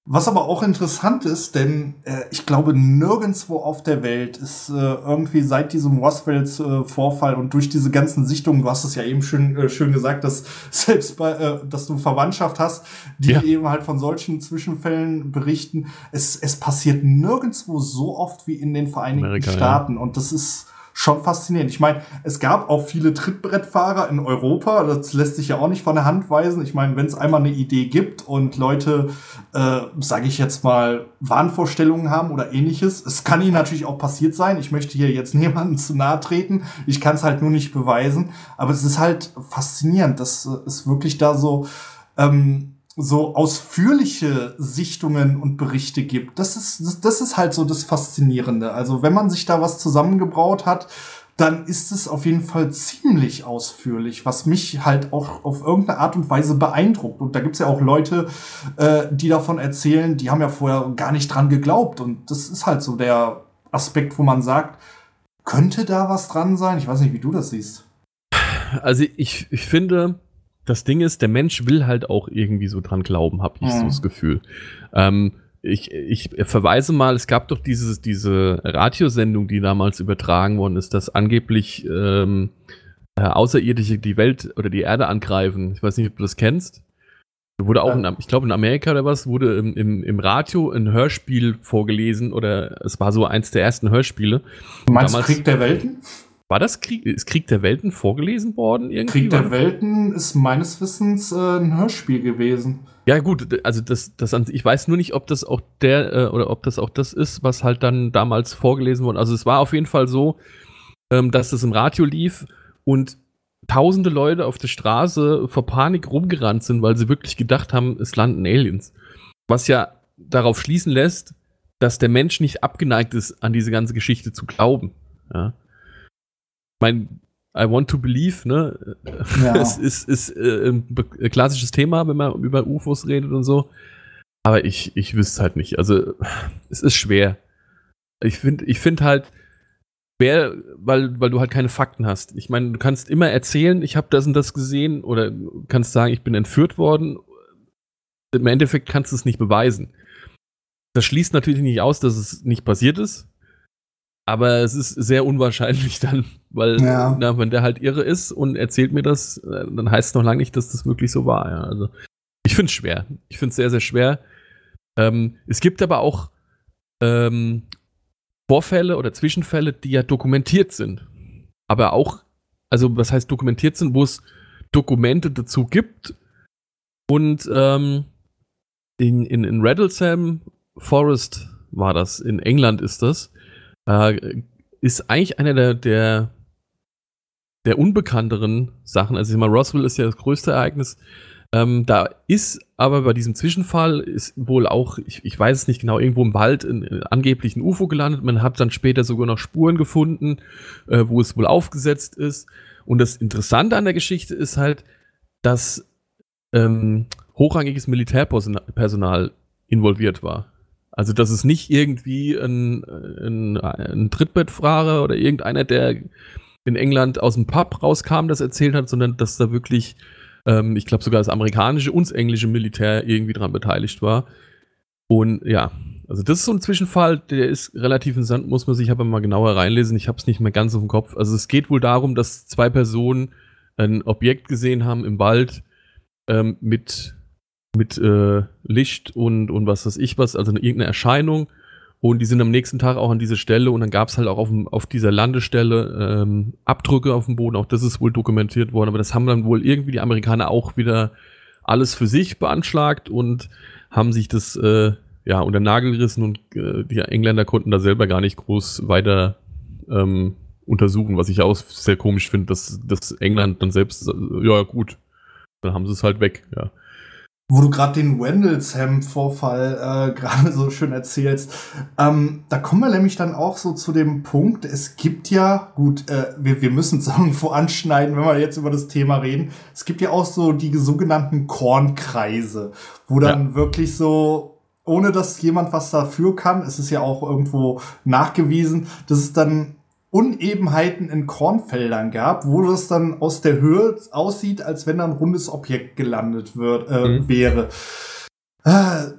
Was aber auch interessant ist, denn äh, ich glaube, nirgendwo auf der Welt ist äh, irgendwie seit diesem Roswells-Vorfall äh, und durch diese ganzen Sichtungen, du hast es ja eben schön, äh, schön gesagt, dass selbst bei, äh, dass du Verwandtschaft hast, die ja. eben halt von solchen Zwischenfällen berichten. Es, es passiert nirgendwo so oft wie in den Vereinigten Amerika, Staaten. Ja. Und das ist schon faszinierend. Ich meine, es gab auch viele Trittbrettfahrer in Europa, das lässt sich ja auch nicht von der Hand weisen. Ich meine, wenn es einmal eine Idee gibt und Leute, äh, sage ich jetzt mal, Wahnvorstellungen haben oder ähnliches, es kann ihnen natürlich auch passiert sein. Ich möchte hier jetzt niemandem zu nahe treten. Ich kann es halt nur nicht beweisen. Aber es ist halt faszinierend, dass es wirklich da so ähm, so ausführliche Sichtungen und Berichte gibt. Das ist, das, das ist halt so das Faszinierende. Also wenn man sich da was zusammengebraut hat, dann ist es auf jeden Fall ziemlich ausführlich, was mich halt auch auf irgendeine Art und Weise beeindruckt. Und da gibt's ja auch Leute, äh, die davon erzählen, die haben ja vorher gar nicht dran geglaubt. Und das ist halt so der Aspekt, wo man sagt, könnte da was dran sein? Ich weiß nicht, wie du das siehst. Also ich, ich finde, das Ding ist, der Mensch will halt auch irgendwie so dran glauben, habe ich mhm. so das Gefühl. Ähm, ich, ich verweise mal, es gab doch dieses, diese Radiosendung, die damals übertragen worden ist, dass angeblich ähm, äh, Außerirdische die Welt oder die Erde angreifen. Ich weiß nicht, ob du das kennst. Wurde auch, in, ich glaube in Amerika oder was, wurde im, im, im Radio ein Hörspiel vorgelesen oder es war so eins der ersten Hörspiele. Du meinst damals, Krieg der Welten? War das Krieg, ist Krieg der Welten vorgelesen worden? Irgendwie? Krieg der Welten ist meines Wissens äh, ein Hörspiel gewesen. Ja, gut, also das, das ich weiß nur nicht, ob das auch der äh, oder ob das auch das ist, was halt dann damals vorgelesen wurde. Also es war auf jeden Fall so, ähm, dass das im Radio lief und tausende Leute auf der Straße vor Panik rumgerannt sind, weil sie wirklich gedacht haben, es landen Aliens. Was ja darauf schließen lässt, dass der Mensch nicht abgeneigt ist, an diese ganze Geschichte zu glauben. Ja mein I want to believe, ne? Ja. Es ist, ist äh, ein klassisches Thema, wenn man über UFOs redet und so. Aber ich, ich wüsste halt nicht. Also, es ist schwer. Ich finde ich find halt schwer, weil, weil du halt keine Fakten hast. Ich meine, du kannst immer erzählen, ich habe das und das gesehen, oder kannst sagen, ich bin entführt worden. Im Endeffekt kannst du es nicht beweisen. das schließt natürlich nicht aus, dass es nicht passiert ist. Aber es ist sehr unwahrscheinlich dann, weil ja. na, wenn der halt irre ist und erzählt mir das, äh, dann heißt es noch lange nicht, dass das wirklich so war. Ja. Also ich finde es schwer. Ich finde es sehr, sehr schwer. Ähm, es gibt aber auch ähm, Vorfälle oder Zwischenfälle, die ja dokumentiert sind. Aber auch, also was heißt dokumentiert sind, wo es Dokumente dazu gibt. Und ähm, in, in, in Rattlesam Forest war das, in England ist das, äh, ist eigentlich einer der, der, der unbekannteren Sachen. Also ich meine, Roswell ist ja das größte Ereignis. Ähm, da ist aber bei diesem Zwischenfall ist wohl auch, ich, ich weiß es nicht genau, irgendwo im Wald in, in, angeblich ein UFO gelandet. Man hat dann später sogar noch Spuren gefunden, äh, wo es wohl aufgesetzt ist. Und das Interessante an der Geschichte ist halt, dass ähm, hochrangiges Militärpersonal involviert war. Also, dass es nicht irgendwie ein, ein, ein Trittbettfahrer oder irgendeiner, der in England aus dem Pub rauskam, das erzählt hat, sondern dass da wirklich, ähm, ich glaube sogar das amerikanische und das englische Militär irgendwie dran beteiligt war. Und ja, also das ist so ein Zwischenfall, der ist relativ interessant, muss man sich aber mal genauer reinlesen. Ich habe es nicht mehr ganz auf dem Kopf. Also es geht wohl darum, dass zwei Personen ein Objekt gesehen haben im Wald ähm, mit mit äh, Licht und, und was weiß ich was, also eine, irgendeine Erscheinung. Und die sind am nächsten Tag auch an diese Stelle und dann gab es halt auch auf, auf dieser Landestelle ähm, Abdrücke auf dem Boden. Auch das ist wohl dokumentiert worden, aber das haben dann wohl irgendwie die Amerikaner auch wieder alles für sich beanschlagt und haben sich das äh, ja unter Nagel gerissen und äh, die Engländer konnten da selber gar nicht groß weiter ähm, untersuchen, was ich auch sehr komisch finde, dass, dass England dann selbst, äh, ja gut, dann haben sie es halt weg, ja. Wo du gerade den Wendelsheim-Vorfall äh, gerade so schön erzählst, ähm, da kommen wir nämlich dann auch so zu dem Punkt, es gibt ja, gut, äh, wir, wir müssen es irgendwo anschneiden, wenn wir jetzt über das Thema reden, es gibt ja auch so die sogenannten Kornkreise, wo dann ja. wirklich so, ohne dass jemand was dafür kann, es ist ja auch irgendwo nachgewiesen, dass es dann Unebenheiten in Kornfeldern gab, wo das dann aus der Höhe aussieht, als wenn da ein rundes Objekt gelandet wird, äh, mhm. wäre. Äh,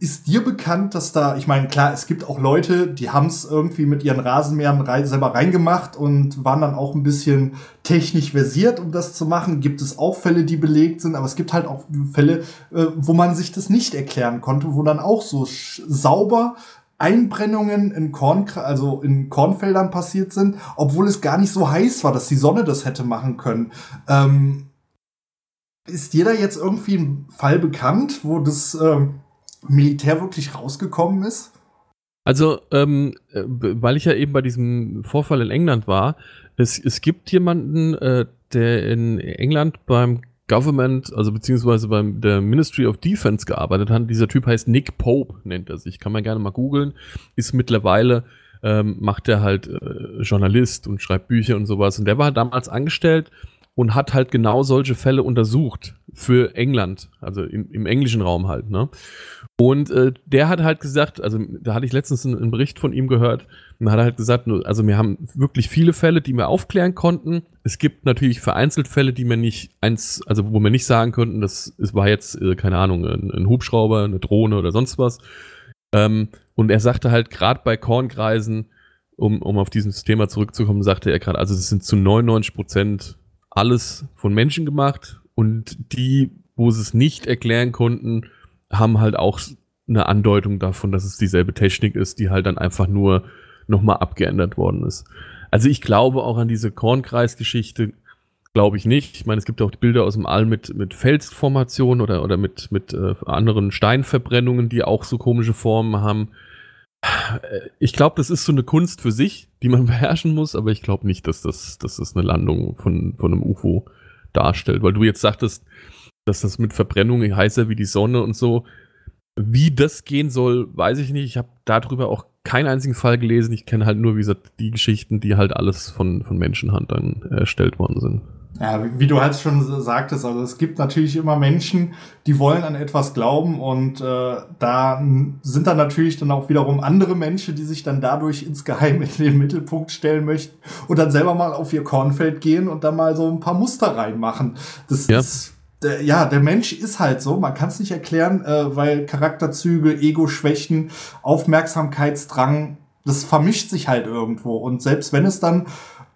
ist dir bekannt, dass da, ich meine, klar, es gibt auch Leute, die haben es irgendwie mit ihren Rasenmähern rein, selber reingemacht und waren dann auch ein bisschen technisch versiert, um das zu machen. Gibt es auch Fälle, die belegt sind, aber es gibt halt auch Fälle, äh, wo man sich das nicht erklären konnte, wo dann auch so sauber Einbrennungen in Korn, also in Kornfeldern passiert sind, obwohl es gar nicht so heiß war, dass die Sonne das hätte machen können. Ähm, ist da jetzt irgendwie ein Fall bekannt, wo das ähm, Militär wirklich rausgekommen ist? Also, ähm, äh, weil ich ja eben bei diesem Vorfall in England war, es, es gibt jemanden, äh, der in England beim Government, also beziehungsweise beim der Ministry of Defense gearbeitet hat. Dieser Typ heißt Nick Pope, nennt er sich. Kann man gerne mal googeln. Ist mittlerweile, ähm, macht er halt äh, Journalist und schreibt Bücher und sowas. Und der war damals angestellt und hat halt genau solche Fälle untersucht für England, also im, im englischen Raum halt, ne? Und äh, der hat halt gesagt, also da hatte ich letztens einen, einen Bericht von ihm gehört, und hat halt gesagt, also wir haben wirklich viele Fälle, die wir aufklären konnten. Es gibt natürlich vereinzelt Fälle, die wir nicht eins, also wo wir nicht sagen konnten, das es war jetzt, äh, keine Ahnung, ein, ein, Hubschrauber, eine Drohne oder sonst was. Ähm, und er sagte halt, gerade bei Kornkreisen, um, um auf dieses Thema zurückzukommen, sagte er gerade, also es sind zu 99 Prozent alles von Menschen gemacht und die, wo sie es nicht erklären konnten, haben halt auch eine Andeutung davon, dass es dieselbe Technik ist, die halt dann einfach nur nochmal abgeändert worden ist. Also ich glaube auch an diese Kornkreisgeschichte, glaube ich nicht. Ich meine, es gibt auch Bilder aus dem All mit, mit Felsformationen oder, oder mit, mit äh, anderen Steinverbrennungen, die auch so komische Formen haben. Ich glaube, das ist so eine Kunst für sich, die man beherrschen muss, aber ich glaube nicht, dass das, dass das eine Landung von, von einem UFO darstellt, weil du jetzt sagtest, dass das mit Verbrennung heißer wie die Sonne und so. Wie das gehen soll, weiß ich nicht. Ich habe darüber auch keinen einzigen Fall gelesen. Ich kenne halt nur, wie gesagt, die Geschichten, die halt alles von, von Menschenhand dann erstellt worden sind. Ja, wie, du halt schon sagtest, also es gibt natürlich immer Menschen, die wollen an etwas glauben und äh, da sind dann natürlich dann auch wiederum andere Menschen, die sich dann dadurch insgeheim in den Mittelpunkt stellen möchten und dann selber mal auf ihr Kornfeld gehen und dann mal so ein paar Muster reinmachen. Das ja. ist der, ja, der Mensch ist halt so, man kann es nicht erklären, äh, weil Charakterzüge, Ego-Schwächen, Aufmerksamkeitsdrang, das vermischt sich halt irgendwo. Und selbst wenn es dann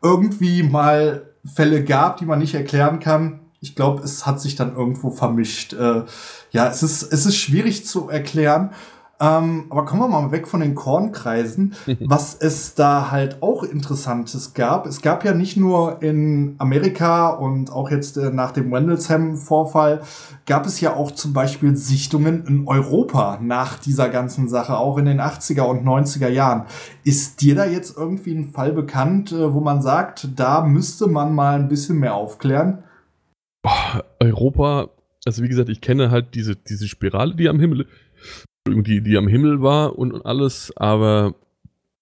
irgendwie mal Fälle gab, die man nicht erklären kann, ich glaube, es hat sich dann irgendwo vermischt. Äh, ja, es ist, es ist schwierig zu erklären. Ähm, aber kommen wir mal weg von den Kornkreisen, was es da halt auch Interessantes gab. Es gab ja nicht nur in Amerika und auch jetzt äh, nach dem Wendelsham-Vorfall, gab es ja auch zum Beispiel Sichtungen in Europa nach dieser ganzen Sache, auch in den 80er und 90er Jahren. Ist dir da jetzt irgendwie ein Fall bekannt, äh, wo man sagt, da müsste man mal ein bisschen mehr aufklären? Europa, also wie gesagt, ich kenne halt diese, diese Spirale, die am Himmel die, die am Himmel war und alles, aber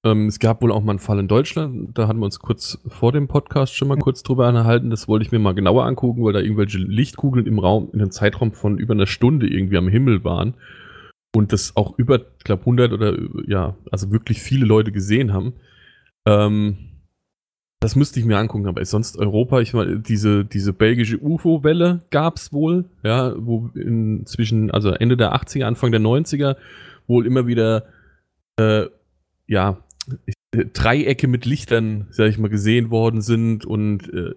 ähm, es gab wohl auch mal einen Fall in Deutschland, da hatten wir uns kurz vor dem Podcast schon mal kurz drüber angehalten, das wollte ich mir mal genauer angucken, weil da irgendwelche Lichtkugeln im Raum, in einem Zeitraum von über einer Stunde irgendwie am Himmel waren. Und das auch über, ich glaube 100 oder ja, also wirklich viele Leute gesehen haben. Ähm, das müsste ich mir angucken, aber sonst Europa, ich meine, diese, diese belgische UFO-Welle gab es wohl, ja, wo inzwischen, also Ende der 80er, Anfang der 90er, wohl immer wieder, äh, ja, Dreiecke mit Lichtern, sag ich mal, gesehen worden sind und äh,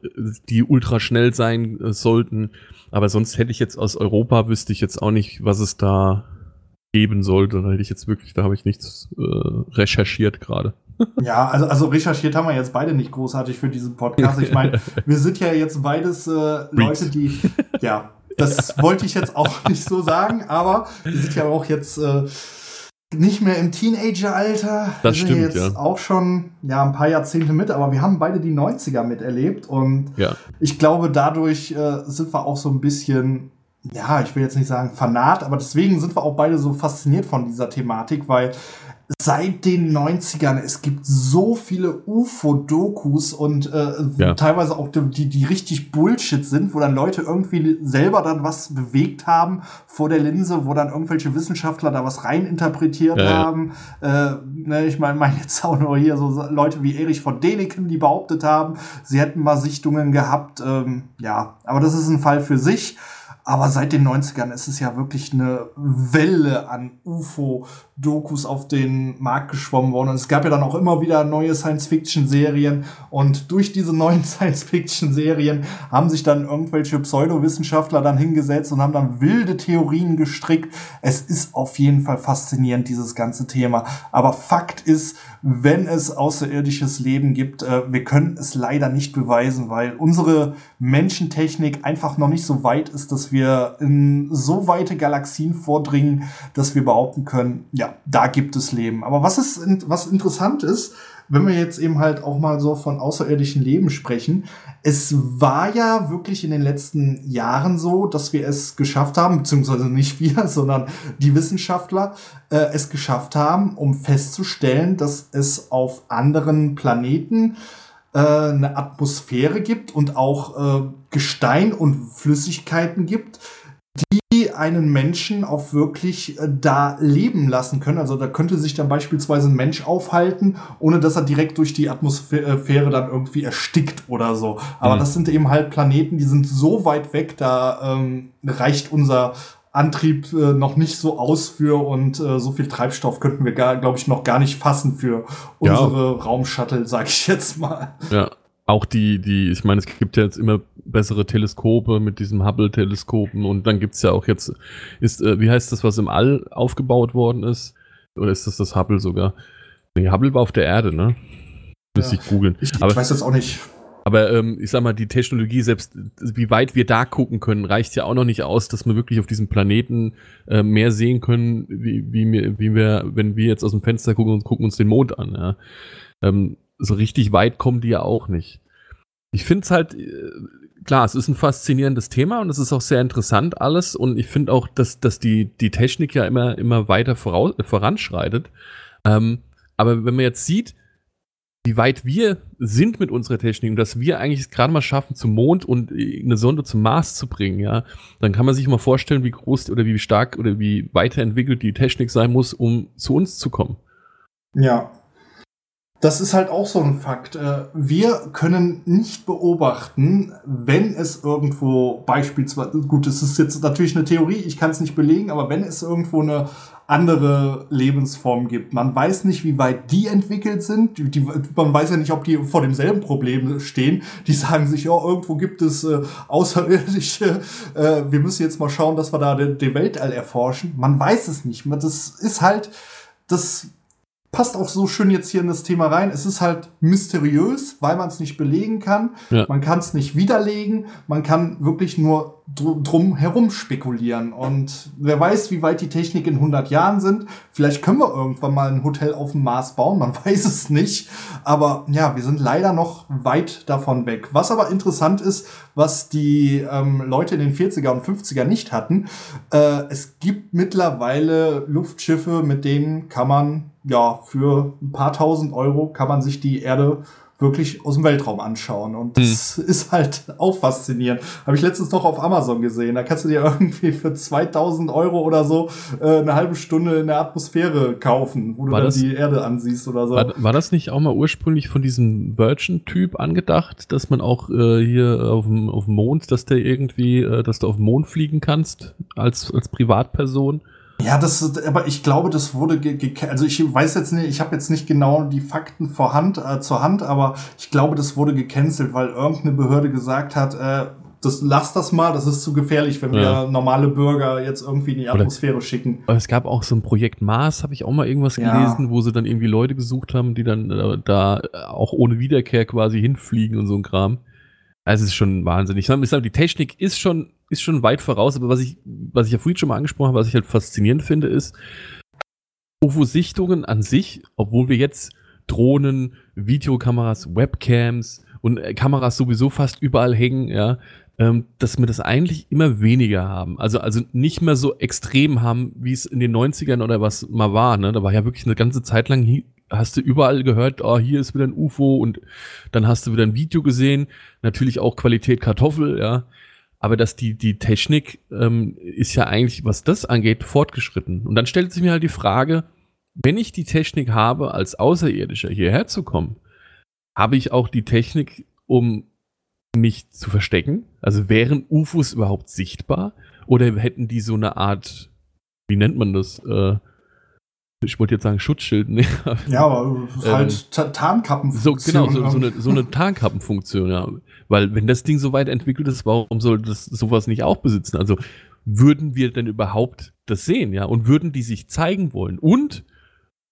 die ultra schnell sein äh, sollten. Aber sonst hätte ich jetzt aus Europa, wüsste ich jetzt auch nicht, was es da geben sollte. Da hätte ich jetzt wirklich, da habe ich nichts äh, recherchiert gerade. Ja, also, also recherchiert haben wir jetzt beide nicht großartig für diesen Podcast. Ich meine, wir sind ja jetzt beides äh, Leute, die, ja, das wollte ich jetzt auch nicht so sagen, aber wir sind ja auch jetzt äh, nicht mehr im Teenager-Alter. Das wir sind stimmt, jetzt ja. auch schon ja, ein paar Jahrzehnte mit, aber wir haben beide die 90er miterlebt und Ja. ich glaube, dadurch äh, sind wir auch so ein bisschen, ja, ich will jetzt nicht sagen fanat, aber deswegen sind wir auch beide so fasziniert von dieser Thematik, weil seit den 90ern, es gibt so viele UFO-Dokus und äh, Ja. teilweise auch die, die, richtig Bullshit sind, wo dann Leute irgendwie selber dann was bewegt haben vor der Linse, wo dann irgendwelche Wissenschaftler da was reininterpretiert Ja, ja. haben. Äh, ne, ich meine, meine jetzt auch nur hier so Leute wie Erich von Däniken, die behauptet haben, sie hätten mal Sichtungen gehabt. Ähm, ja, aber das ist ein Fall für sich. Aber seit den 90ern ist es ja wirklich eine Welle an UFO-Dokus auf den Markt geschwommen worden. Und es gab ja dann auch immer wieder neue Science-Fiction-Serien. Und durch diese neuen Science-Fiction-Serien haben sich dann irgendwelche Pseudowissenschaftler dann hingesetzt und haben dann wilde Theorien gestrickt. Es ist auf jeden Fall faszinierend, dieses ganze Thema. Aber Fakt ist, wenn es außerirdisches Leben gibt, äh, wir können es leider nicht beweisen, weil unsere Menschentechnik einfach noch nicht so weit ist, dass wir in so weite Galaxien vordringen, dass wir behaupten können, ja, da gibt es Leben. Aber was ist, was interessant ist, wenn wir jetzt eben halt auch mal so von außerirdischen Leben sprechen, es war ja wirklich in den letzten Jahren so, dass wir es geschafft haben, beziehungsweise nicht wir, sondern die Wissenschaftler äh, es geschafft haben, um festzustellen, dass es auf anderen Planeten äh, eine Atmosphäre gibt und auch äh, Gestein und Flüssigkeiten gibt, die einen Menschen auch wirklich äh, da leben lassen können. Also da könnte sich dann beispielsweise ein Mensch aufhalten, ohne dass er direkt durch die Atmosphäre dann irgendwie erstickt oder so. Aber Mhm. das sind eben halt Planeten, die sind so weit weg, da ähm, reicht unser Antrieb äh, noch nicht so aus für und äh, so viel Treibstoff könnten wir, glaube ich, noch gar nicht fassen für Ja. unsere Raumshuttle, sag ich jetzt mal. Ja, auch die, die, ich meine, es gibt ja jetzt immer bessere Teleskope mit diesem Hubble-Teleskopen und dann gibt's ja auch jetzt, ist, äh, wie heißt das, was im All aufgebaut worden ist? Oder ist das das Hubble sogar? Nee, Hubble war auf der Erde, ne? Müsste Ja. ich googeln. Ich, ich weiß jetzt auch nicht. Aber ähm, ich sag mal, die Technologie, selbst wie weit wir da gucken können, reicht ja auch noch nicht aus, dass wir wirklich auf diesem Planeten äh, mehr sehen können, wie, wie, wir, wie wir, wenn wir jetzt aus dem Fenster gucken und gucken uns den Mond an. Ja. Ähm, so richtig weit kommen die ja auch nicht. Ich finde es halt, äh, klar, es ist ein faszinierendes Thema und es ist auch sehr interessant alles und ich finde auch, dass, dass die, die Technik ja immer, immer weiter voraus, voranschreitet. Ähm, aber wenn man jetzt sieht, wie weit wir sind mit unserer Technik und dass wir eigentlich es gerade mal schaffen, zum Mond und eine Sonde zum Mars zu bringen, ja, dann kann man sich mal vorstellen, wie groß oder wie stark oder wie weiterentwickelt die Technik sein muss, um zu uns zu kommen. Ja. Das ist halt auch so ein Fakt. Äh, wir können nicht beobachten, wenn es irgendwo beispielsweise, gut, es ist jetzt natürlich eine Theorie, ich kann es nicht belegen, aber wenn es irgendwo eine andere Lebensform gibt. Man weiß nicht, wie weit die entwickelt sind. Die, die, man weiß ja nicht, ob die vor demselben Problem stehen. Die sagen sich, ja, irgendwo gibt es äh, Außerirdische. Äh, wir müssen jetzt mal schauen, dass wir da den, den Weltall erforschen. Man weiß es nicht. Das ist halt das passt auch so schön jetzt hier in das Thema rein. Es ist halt mysteriös, weil man es nicht belegen kann. Ja. Man kann es nicht widerlegen. Man kann wirklich nur drum herum spekulieren. Und wer weiß, wie weit die Technik in 100 Jahren sind. Vielleicht können wir irgendwann mal ein Hotel auf dem Mars bauen. Man weiß es nicht. Aber ja, wir sind leider noch weit davon weg. Was aber interessant ist, was die ähm, Leute in den 40er und 50er nicht hatten. Äh, es gibt mittlerweile Luftschiffe, mit denen kann man ja, für ein paar tausend Euro kann man sich die Erde wirklich aus dem Weltraum anschauen. Und das hm. ist halt auch faszinierend. Habe ich letztens noch auf Amazon gesehen. Da kannst du dir irgendwie für 2000 Euro oder so äh, eine halbe Stunde in der Atmosphäre kaufen, wo war du dann die Erde ansiehst oder so. War, war, das nicht auch mal ursprünglich von diesem Virgin-Typ angedacht, dass man auch äh, hier auf dem, auf dem Mond, dass der irgendwie, äh, dass du auf dem Mond fliegen kannst als, als Privatperson? Ja, das, aber ich glaube, das wurde, also ich weiß jetzt nicht, ich habe jetzt nicht genau die Fakten vorhand, äh, zur Hand, aber ich glaube, das wurde gecancelt, weil irgendeine Behörde gesagt hat, äh, das lass das mal, das ist zu gefährlich, wenn ja. wir normale Bürger jetzt irgendwie in die Atmosphäre Oder, schicken. Es gab auch so ein Projekt Mars, habe ich auch mal irgendwas ja. gelesen, wo sie dann irgendwie Leute gesucht haben, die dann äh, da auch ohne Wiederkehr quasi hinfliegen und so ein Kram. Also es ist schon wahnsinnig. Ich sage, die Technik ist schon ist schon weit voraus, aber was ich, was ich ja vorhin schon mal angesprochen habe, was ich halt faszinierend finde, ist, UFO-Sichtungen an sich, obwohl wir jetzt Drohnen, Videokameras, Webcams und äh, Kameras sowieso fast überall hängen, ja, ähm, dass wir das eigentlich immer weniger haben. Also, also nicht mehr so extrem haben, wie es in den 90ern oder was mal war. Ne? Da war ja wirklich eine ganze Zeit lang, hast du überall gehört, oh, hier ist wieder ein UFO und dann hast du wieder ein Video gesehen. Natürlich auch Qualität Kartoffel, ja aber dass die, die Technik ähm, ist ja eigentlich, was das angeht, fortgeschritten. Und dann stellt sich mir halt die Frage, wenn ich die Technik habe, als Außerirdischer hierher zu kommen, habe ich auch die Technik, um mich zu verstecken? Also wären UFOs überhaupt sichtbar? Oder hätten die so eine Art, wie nennt man das? Äh, ich wollte jetzt sagen Schutzschild, ne? Ja, aber halt ähm, Tarnkappenfunktion. So, genau, so, so, eine, so eine Tarnkappenfunktion, ja. Weil wenn das Ding so weit entwickelt ist, warum soll das sowas nicht auch besitzen? Also würden wir denn überhaupt das sehen, ja? Und würden die sich zeigen wollen? Und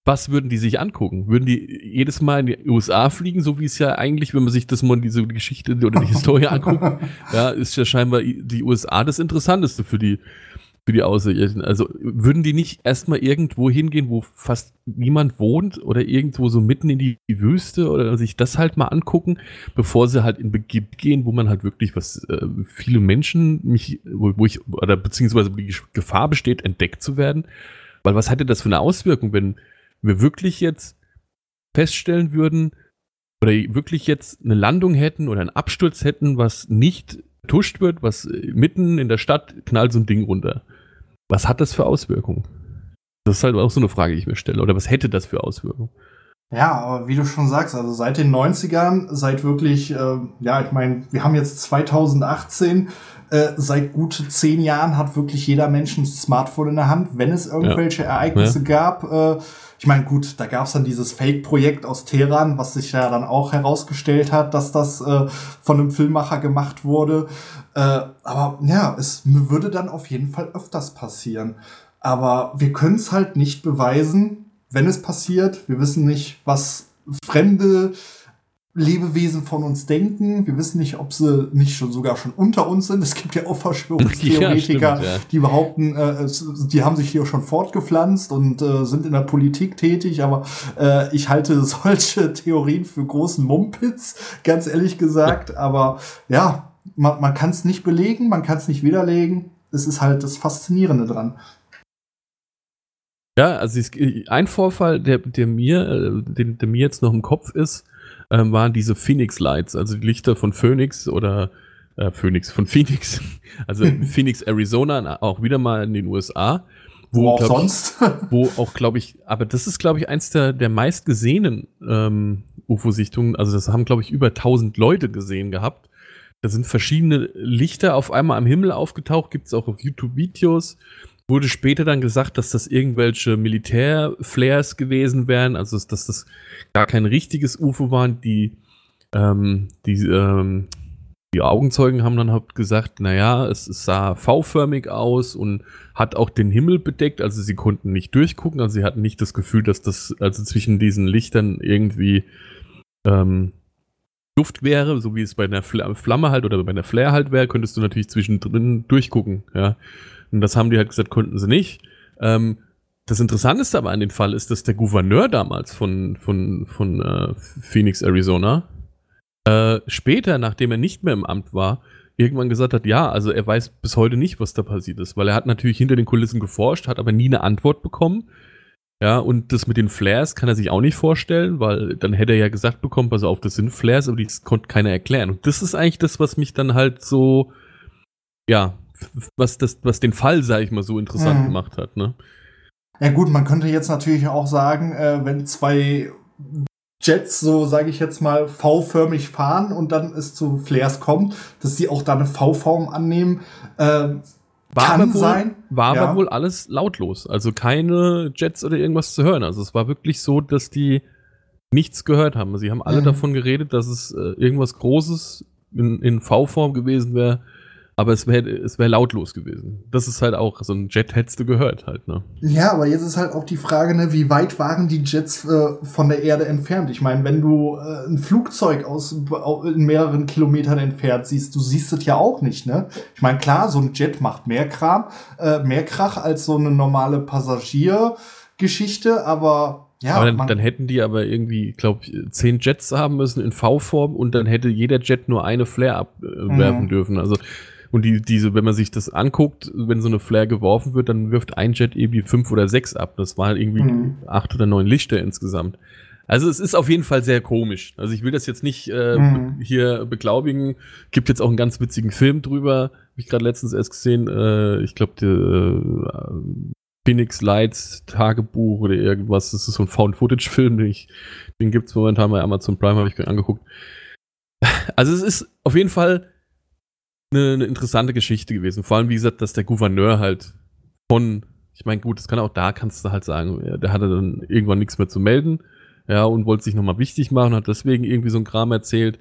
was würden die sich angucken? Würden die jedes Mal in die USA fliegen, so wie es ja eigentlich, wenn man sich das mal diese Geschichte oder die Historie anguckt, ja, ist ja scheinbar die USA das Interessanteste für die für die Außerirdischen. Also würden die nicht erstmal irgendwo hingehen, wo fast niemand wohnt oder irgendwo so mitten in die Wüste oder sich das halt mal angucken, bevor sie halt in Begib gehen, wo man halt wirklich was äh, viele Menschen mich, wo, wo ich, oder beziehungsweise die Gefahr besteht, entdeckt zu werden. Weil was hätte das für eine Auswirkung, wenn wir wirklich jetzt feststellen würden, oder wirklich jetzt eine Landung hätten oder einen Absturz hätten, was nicht tuscht wird, was mitten in der Stadt knallt so ein Ding runter. Was hat das für Auswirkungen? Das ist halt auch so eine Frage, die ich mir stelle. Oder was hätte das für Auswirkungen? Ja, aber wie du schon sagst, also seit den 90ern, seit wirklich, äh, ja, ich meine, wir haben jetzt 2018, äh, seit gut zehn Jahren hat wirklich jeder Mensch ein Smartphone in der Hand. Wenn es irgendwelche ja. Ereignisse ja. gab, äh, ich meine, gut, da gab es dann dieses Fake-Projekt aus Teheran, was sich ja dann auch herausgestellt hat, dass das äh, von einem Filmmacher gemacht wurde. Äh, aber ja, es würde dann auf jeden Fall öfters passieren. Aber wir können es halt nicht beweisen, wenn es passiert. Wir wissen nicht, was Fremde Lebewesen von uns denken. Wir wissen nicht, ob sie nicht schon sogar schon unter uns sind. Es gibt ja auch Verschwörungstheoretiker, ja, stimmt, ja. die behaupten, äh, die haben sich hier schon fortgepflanzt und äh, sind in der Politik tätig. Aber äh, ich halte solche Theorien für großen Mumpitz, ganz ehrlich gesagt. Aber ja, man, man kann es nicht belegen, man kann es nicht widerlegen. Es ist halt das Faszinierende dran. Ja, also ein Vorfall, der, der mir, äh, der, der mir jetzt noch im Kopf ist, ähm, waren diese Phoenix Lights, also die Lichter von Phoenix oder äh, Phoenix, von Phoenix, also Phoenix, Arizona, auch wieder mal in den USA. wo, wo auch sonst. Ich, wo auch, glaube ich, aber das ist, glaube ich, eins der, der meistgesehenen ähm, UFO-Sichtungen. Also das haben, glaube ich, über 1000 Leute gesehen gehabt. Da sind verschiedene Lichter auf einmal am Himmel aufgetaucht, gibt es auch auf YouTube-Videos. Wurde später dann gesagt, dass das irgendwelche Militärflares gewesen wären, also dass das gar kein richtiges UFO waren. Die, ähm, die, ähm, die Augenzeugen haben dann halt gesagt, naja, es, sah V-förmig aus und hat auch den Himmel bedeckt, also sie konnten nicht durchgucken, also sie hatten nicht das Gefühl, dass das, also zwischen diesen Lichtern irgendwie ähm, Luft wäre, so wie es bei einer Flamme halt oder bei einer Flare halt wäre, könntest du natürlich zwischendrin durchgucken, ja. Und das haben die halt gesagt, konnten sie nicht. Ähm, das Interessanteste aber an dem Fall ist, dass der Gouverneur damals von, von, von äh, Phoenix, Arizona, äh, später, nachdem er nicht mehr im Amt war, irgendwann gesagt hat, ja, also er weiß bis heute nicht, was da passiert ist, weil er hat natürlich hinter den Kulissen geforscht, hat aber nie eine Antwort bekommen. Ja, und das mit den Flares kann er sich auch nicht vorstellen, weil dann hätte er ja gesagt bekommen, pass auf, das sind Flares, aber das konnte keiner erklären. Und das ist eigentlich das, was mich dann halt so, ja, was, das, was den Fall, sag ich mal, so interessant mhm. gemacht hat. Ne? Ja gut, man könnte jetzt natürlich auch sagen, äh, wenn zwei Jets so, sage ich jetzt mal, V-förmig fahren und dann es zu Flares kommt, dass die auch da eine V-Form annehmen, äh, war kann wohl, sein. War ja. aber wohl alles lautlos. Also keine Jets oder irgendwas zu hören. Also es war wirklich so, dass die nichts gehört haben. Sie haben alle mhm. davon geredet, dass es äh, irgendwas Großes in, in V-Form gewesen wäre aber es wäre es wär lautlos gewesen. Das ist halt auch, so ein Jet hättest du gehört halt, ne? Ja, aber jetzt ist halt auch die Frage, ne, wie weit waren die Jets äh, von der Erde entfernt? Ich meine, wenn du äh, ein Flugzeug aus in mehreren Kilometern entfernt siehst, du siehst es ja auch nicht, ne? Ich meine, klar, so ein Jet macht mehr Kram, äh, mehr Krach als so eine normale Passagiergeschichte, aber ja, aber dann, dann, hätten die aber irgendwie, glaube ich, zehn Jets haben müssen in V-Form und dann hätte jeder Jet nur eine Flare abwerfen mhm. dürfen. Also und die, diese, wenn man sich das anguckt, wenn so eine Flare geworfen wird, dann wirft ein Jet irgendwie fünf oder sechs ab. Das waren irgendwie mhm. acht oder neun Lichter insgesamt. Also es ist auf jeden Fall sehr komisch. Also ich will das jetzt nicht äh, mhm. hier beglaubigen. Gibt jetzt auch einen ganz witzigen Film drüber. Habe ich gerade letztens erst gesehen. Äh, ich glaube, äh, Phoenix Lights Tagebuch oder irgendwas. Das ist so ein Found-Footage-Film. Den, den gibt es momentan bei Amazon Prime, habe ich angeguckt. Also es ist auf jeden Fall eine, eine, interessante Geschichte gewesen. Vor allem, wie gesagt, dass der Gouverneur halt von, ich meine, gut, das kann auch da, kannst du halt sagen, der hatte dann irgendwann nichts mehr zu melden, ja, und wollte sich nochmal wichtig machen, hat deswegen irgendwie so ein Kram erzählt.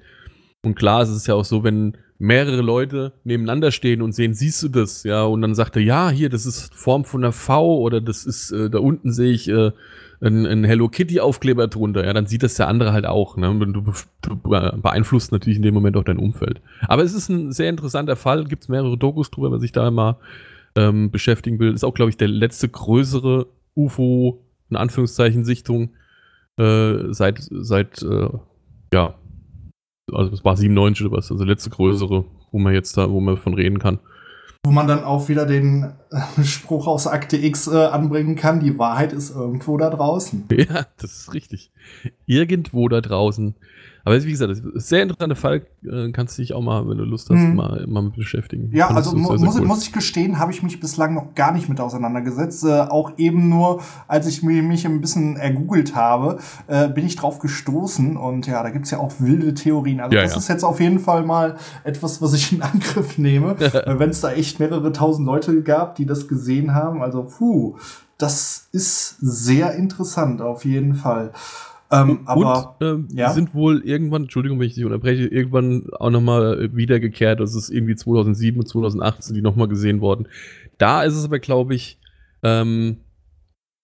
Und klar, es ist ja auch so, wenn mehrere Leute nebeneinander stehen und sehen, siehst du das, ja, und dann sagt er, ja, hier, das ist Form von einer V oder das ist, äh, da unten sehe ich äh, ein, ein Hello Kitty Aufkleber drunter, ja, dann sieht das der andere halt auch. Ne? Du, du beeinflusst natürlich in dem Moment auch dein Umfeld. Aber es ist ein sehr interessanter Fall, gibt es mehrere Dokus drüber, wenn man sich da mal ähm, beschäftigen will. Ist auch, glaube ich, der letzte größere UFO, in Anführungszeichen, Sichtung äh, seit, seit äh, ja, also es war 97 oder was, also letzte größere, wo man jetzt da, wo man von reden kann wo man dann auch wieder den äh, Spruch aus Akte X äh, anbringen kann, die Wahrheit ist irgendwo da draußen. Ja, das ist richtig. Irgendwo da draußen aber wie gesagt, das ist ein sehr interessanter Fall. Äh, kannst du dich auch mal, wenn du Lust hast, hm. mal, mal mit beschäftigen. Ja, also mu sehr, sehr muss, cool. muss ich gestehen, habe ich mich bislang noch gar nicht mit auseinandergesetzt. Äh, auch eben nur, als ich mich, mich ein bisschen ergoogelt habe, äh, bin ich drauf gestoßen. Und ja, da gibt es ja auch wilde Theorien. Also ja, das ja. ist jetzt auf jeden Fall mal etwas, was ich in Angriff nehme. wenn es da echt mehrere tausend Leute gab, die das gesehen haben. Also, puh, das ist sehr interessant auf jeden Fall. Ähm, aber und, ähm, ja? sind wohl irgendwann, Entschuldigung, wenn ich dich unterbreche, irgendwann auch nochmal wiedergekehrt. Das ist irgendwie 2007 und 2008 sind die nochmal gesehen worden. Da ist es aber, glaube ich, ähm,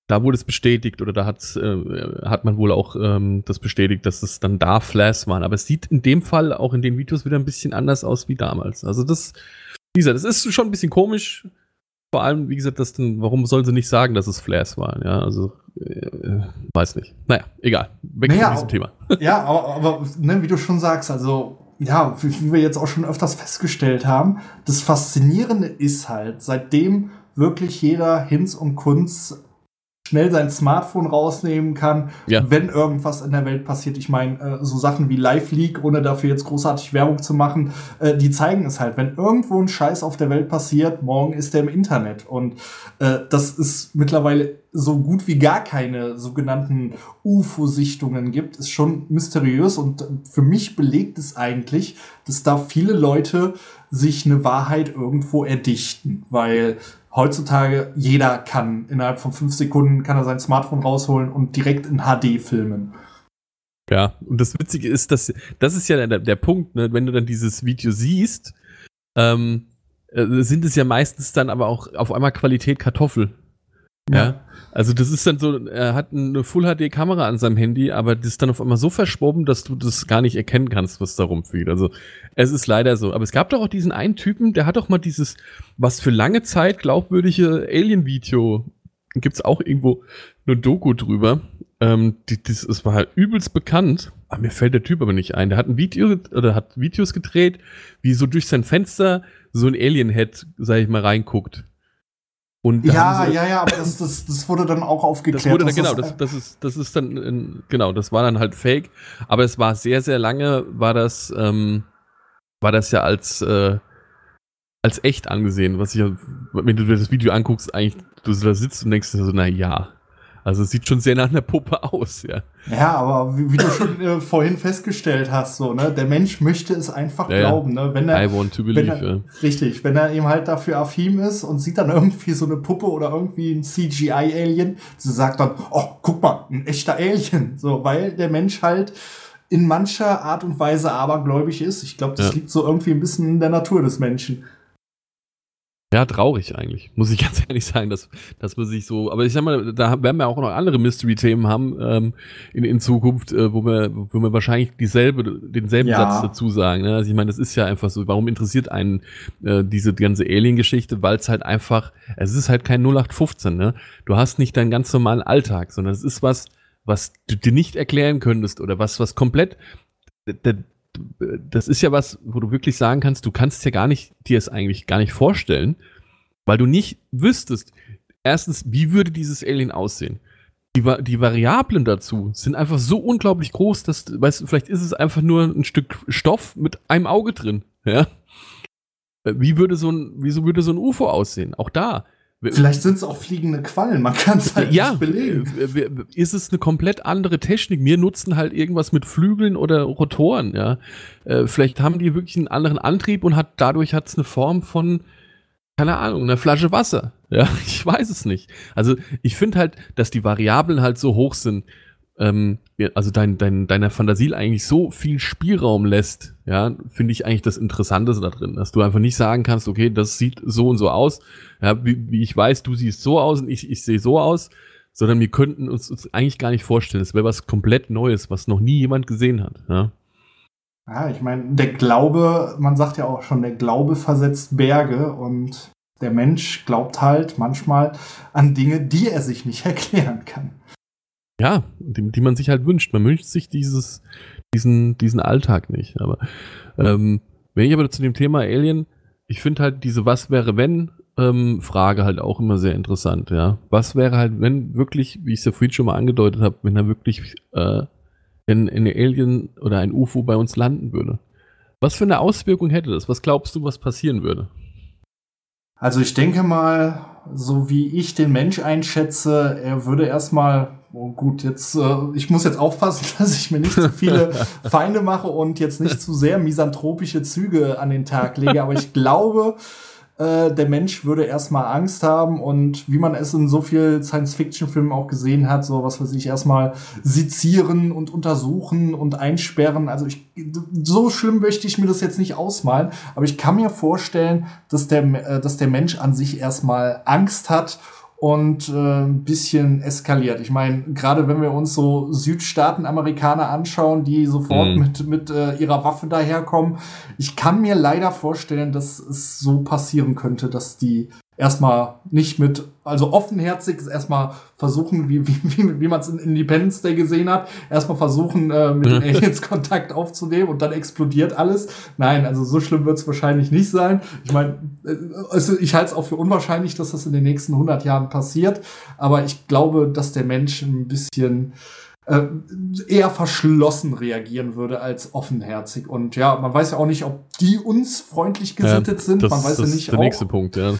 da wurde es bestätigt oder da äh, hat man wohl auch ähm, das bestätigt, dass es dann da Flash waren. Aber es sieht in dem Fall auch in den Videos wieder ein bisschen anders aus wie damals. Also das, wie gesagt, das ist schon ein bisschen komisch. Vor allem, wie gesagt, das dann, warum sollen sie nicht sagen, dass es Flares waren? Ja, also äh, weiß nicht. Naja, egal. Weg naja, von diesem Thema. Ja, aber, aber ne, wie du schon sagst, also ja, wie wir jetzt auch schon öfters festgestellt haben, das Faszinierende ist halt, seitdem wirklich jeder Hinz und Kunz schnell sein Smartphone rausnehmen kann, Ja. wenn irgendwas in der Welt passiert. Ich meine, äh, so Sachen wie Live-Leak, ohne dafür jetzt großartig Werbung zu machen, äh, die zeigen es halt. Wenn irgendwo ein Scheiß auf der Welt passiert, morgen ist der im Internet. Und äh, das ist mittlerweile so gut wie gar keine sogenannten UFO-Sichtungen gibt, ist schon mysteriös und für mich belegt es eigentlich, dass da viele Leute sich eine Wahrheit irgendwo erdichten, weil heutzutage jeder kann innerhalb von fünf Sekunden kann er sein Smartphone rausholen und direkt in HD filmen. Ja, und das Witzige ist, dass das ist ja der, der Punkt, ne? wenn du dann dieses Video siehst, ähm, äh, sind es ja meistens dann aber auch auf einmal Qualität Kartoffel. Ja. Also das ist dann so, er hat eine Full HD Kamera an seinem Handy, aber das ist dann auf einmal so verschwommen, dass du das gar nicht erkennen kannst, was da rumfliegt. Also es ist leider so. Aber es gab doch auch diesen einen Typen, der hat doch mal dieses, was für lange Zeit glaubwürdige Alien-Video, gibt's auch irgendwo eine Doku drüber. Ähm, die, das, es war halt übelst bekannt. Aber mir fällt der Typ aber nicht ein. Der hat ein Video oder hat Videos gedreht, wie so durch sein Fenster so ein Alien-Head, sag ich mal, reinguckt. Und Ja, ja, ja, aber das, das, das wurde dann auch aufgeklärt. das wurde dann, genau, das, das ist, das ist dann, genau, das war dann halt fake, aber es war sehr, sehr lange, war das, ähm, war das ja als, äh, als echt angesehen, was ich, wenn du dir das Video anguckst, eigentlich, du da sitzt und denkst dir so, na ja. Also sieht schon sehr nach einer Puppe aus, ja. Ja, aber wie, wie du schon äh, vorhin festgestellt hast, so, ne, der Mensch möchte es einfach Ja, glauben, ne, wenn er, I want to wenn believe, er ja. richtig, wenn er eben halt dafür affin ist und sieht dann irgendwie so eine Puppe oder irgendwie ein CGI-Alien, so sagt dann, oh, guck mal, ein echter Alien, so, weil der Mensch halt in mancher Art und Weise abergläubig ist. Ich glaube, das Ja. liegt so irgendwie ein bisschen in der Natur des Menschen. Ja, traurig eigentlich, muss ich ganz ehrlich sagen, dass, dass man sich so, aber ich sag mal, da werden wir auch noch andere Mystery-Themen haben ähm, in, in Zukunft, äh, wo wir, wo wir wahrscheinlich dieselbe, denselben Ja. Satz dazu sagen. Ne? Also ich meine, das ist ja einfach so, warum interessiert einen äh, diese ganze Alien-Geschichte? Weil es halt einfach, es ist halt kein 0815, ne? Du hast nicht deinen ganz normalen Alltag, sondern es ist was, was du dir nicht erklären könntest oder was, was komplett, das ist ja was, wo du wirklich sagen kannst, du kannst ja gar nicht, dir es eigentlich gar nicht vorstellen, weil du nicht wüsstest, erstens, wie würde dieses Alien aussehen? Die, die Variablen dazu sind einfach so unglaublich groß, dass, weißt du, vielleicht ist es einfach nur ein Stück Stoff mit einem Auge drin, ja? Wie würde so ein, wieso würde so ein UFO aussehen? Auch da. Vielleicht sind es auch fliegende Quallen, man kann es halt ja, nicht belegen. äh, ist es eine komplett andere Technik. Wir nutzen halt irgendwas mit Flügeln oder Rotoren, ja. Äh, vielleicht haben die wirklich einen anderen Antrieb und hat dadurch hat es eine Form von, keine Ahnung, einer Flasche Wasser. Ja, ich weiß es nicht. Also ich finde halt, dass die Variablen halt so hoch sind, ähm, also dein, dein, deiner Fantasie eigentlich so viel Spielraum lässt, ja, finde ich eigentlich das Interessanteste da drin, dass du einfach nicht sagen kannst, okay, das sieht so und so aus, ja, wie, wie ich weiß, du siehst so aus und ich, ich sehe so aus, sondern wir könnten uns, uns eigentlich gar nicht vorstellen, es wäre was komplett Neues, was noch nie jemand gesehen hat, ja. Ja, ich meine, der Glaube, man sagt ja auch schon, der Glaube versetzt Berge und der Mensch glaubt halt manchmal an Dinge, die er sich nicht erklären kann. Ja, die, die man sich halt wünscht. Man wünscht sich dieses, diesen, diesen Alltag nicht. Aber ähm, wenn ich aber zu dem Thema Alien, ich finde halt diese Was wäre wenn ähm, Frage halt auch immer sehr interessant, ja. Was wäre halt, wenn wirklich, wie ich es ja vorhin schon mal angedeutet habe, wenn da wirklich äh, ein, ein Alien oder ein UFO bei uns landen würde? Was für eine Auswirkung hätte das? Was glaubst du, was passieren würde? Also ich denke mal, so wie ich den Mensch einschätze, er würde erstmal, oh gut, jetzt, äh, ich muss jetzt aufpassen, dass ich mir nicht zu viele Feinde mache und jetzt nicht zu sehr misanthropische Züge an den Tag lege, aber ich glaube, äh, der Mensch würde erstmal Angst haben und wie man es in so viel Science-Fiction-Filmen auch gesehen hat, so was weiß ich, erstmal sezieren und untersuchen und einsperren. Also ich, so schlimm möchte ich mir das jetzt nicht ausmalen, aber ich kann mir vorstellen, dass der, äh, dass der Mensch an sich erstmal Angst hat und äh, ein bisschen eskaliert. Ich meine, gerade wenn wir uns so Südstaaten-Amerikaner anschauen, die sofort Mhm. mit, mit äh, ihrer Waffe daherkommen, ich kann mir leider vorstellen, dass es so passieren könnte, dass die erstmal nicht mit, also offenherzig erstmal versuchen, wie, wie, wie, wie man es in Independence Day gesehen hat, erstmal versuchen, äh, mit den Aliens Kontakt aufzunehmen und dann explodiert alles. Nein, also so schlimm wird es wahrscheinlich nicht sein. Ich meine, äh, also ich halte es auch für unwahrscheinlich, dass das in den nächsten 100 Jahren passiert, aber ich glaube, dass der Mensch ein bisschen äh, eher verschlossen reagieren würde als offenherzig. Und ja, man weiß ja auch nicht, ob die uns freundlich gesittet ja, sind. Das, man weiß ja nicht. ist der auch, nächste Punkt, ja.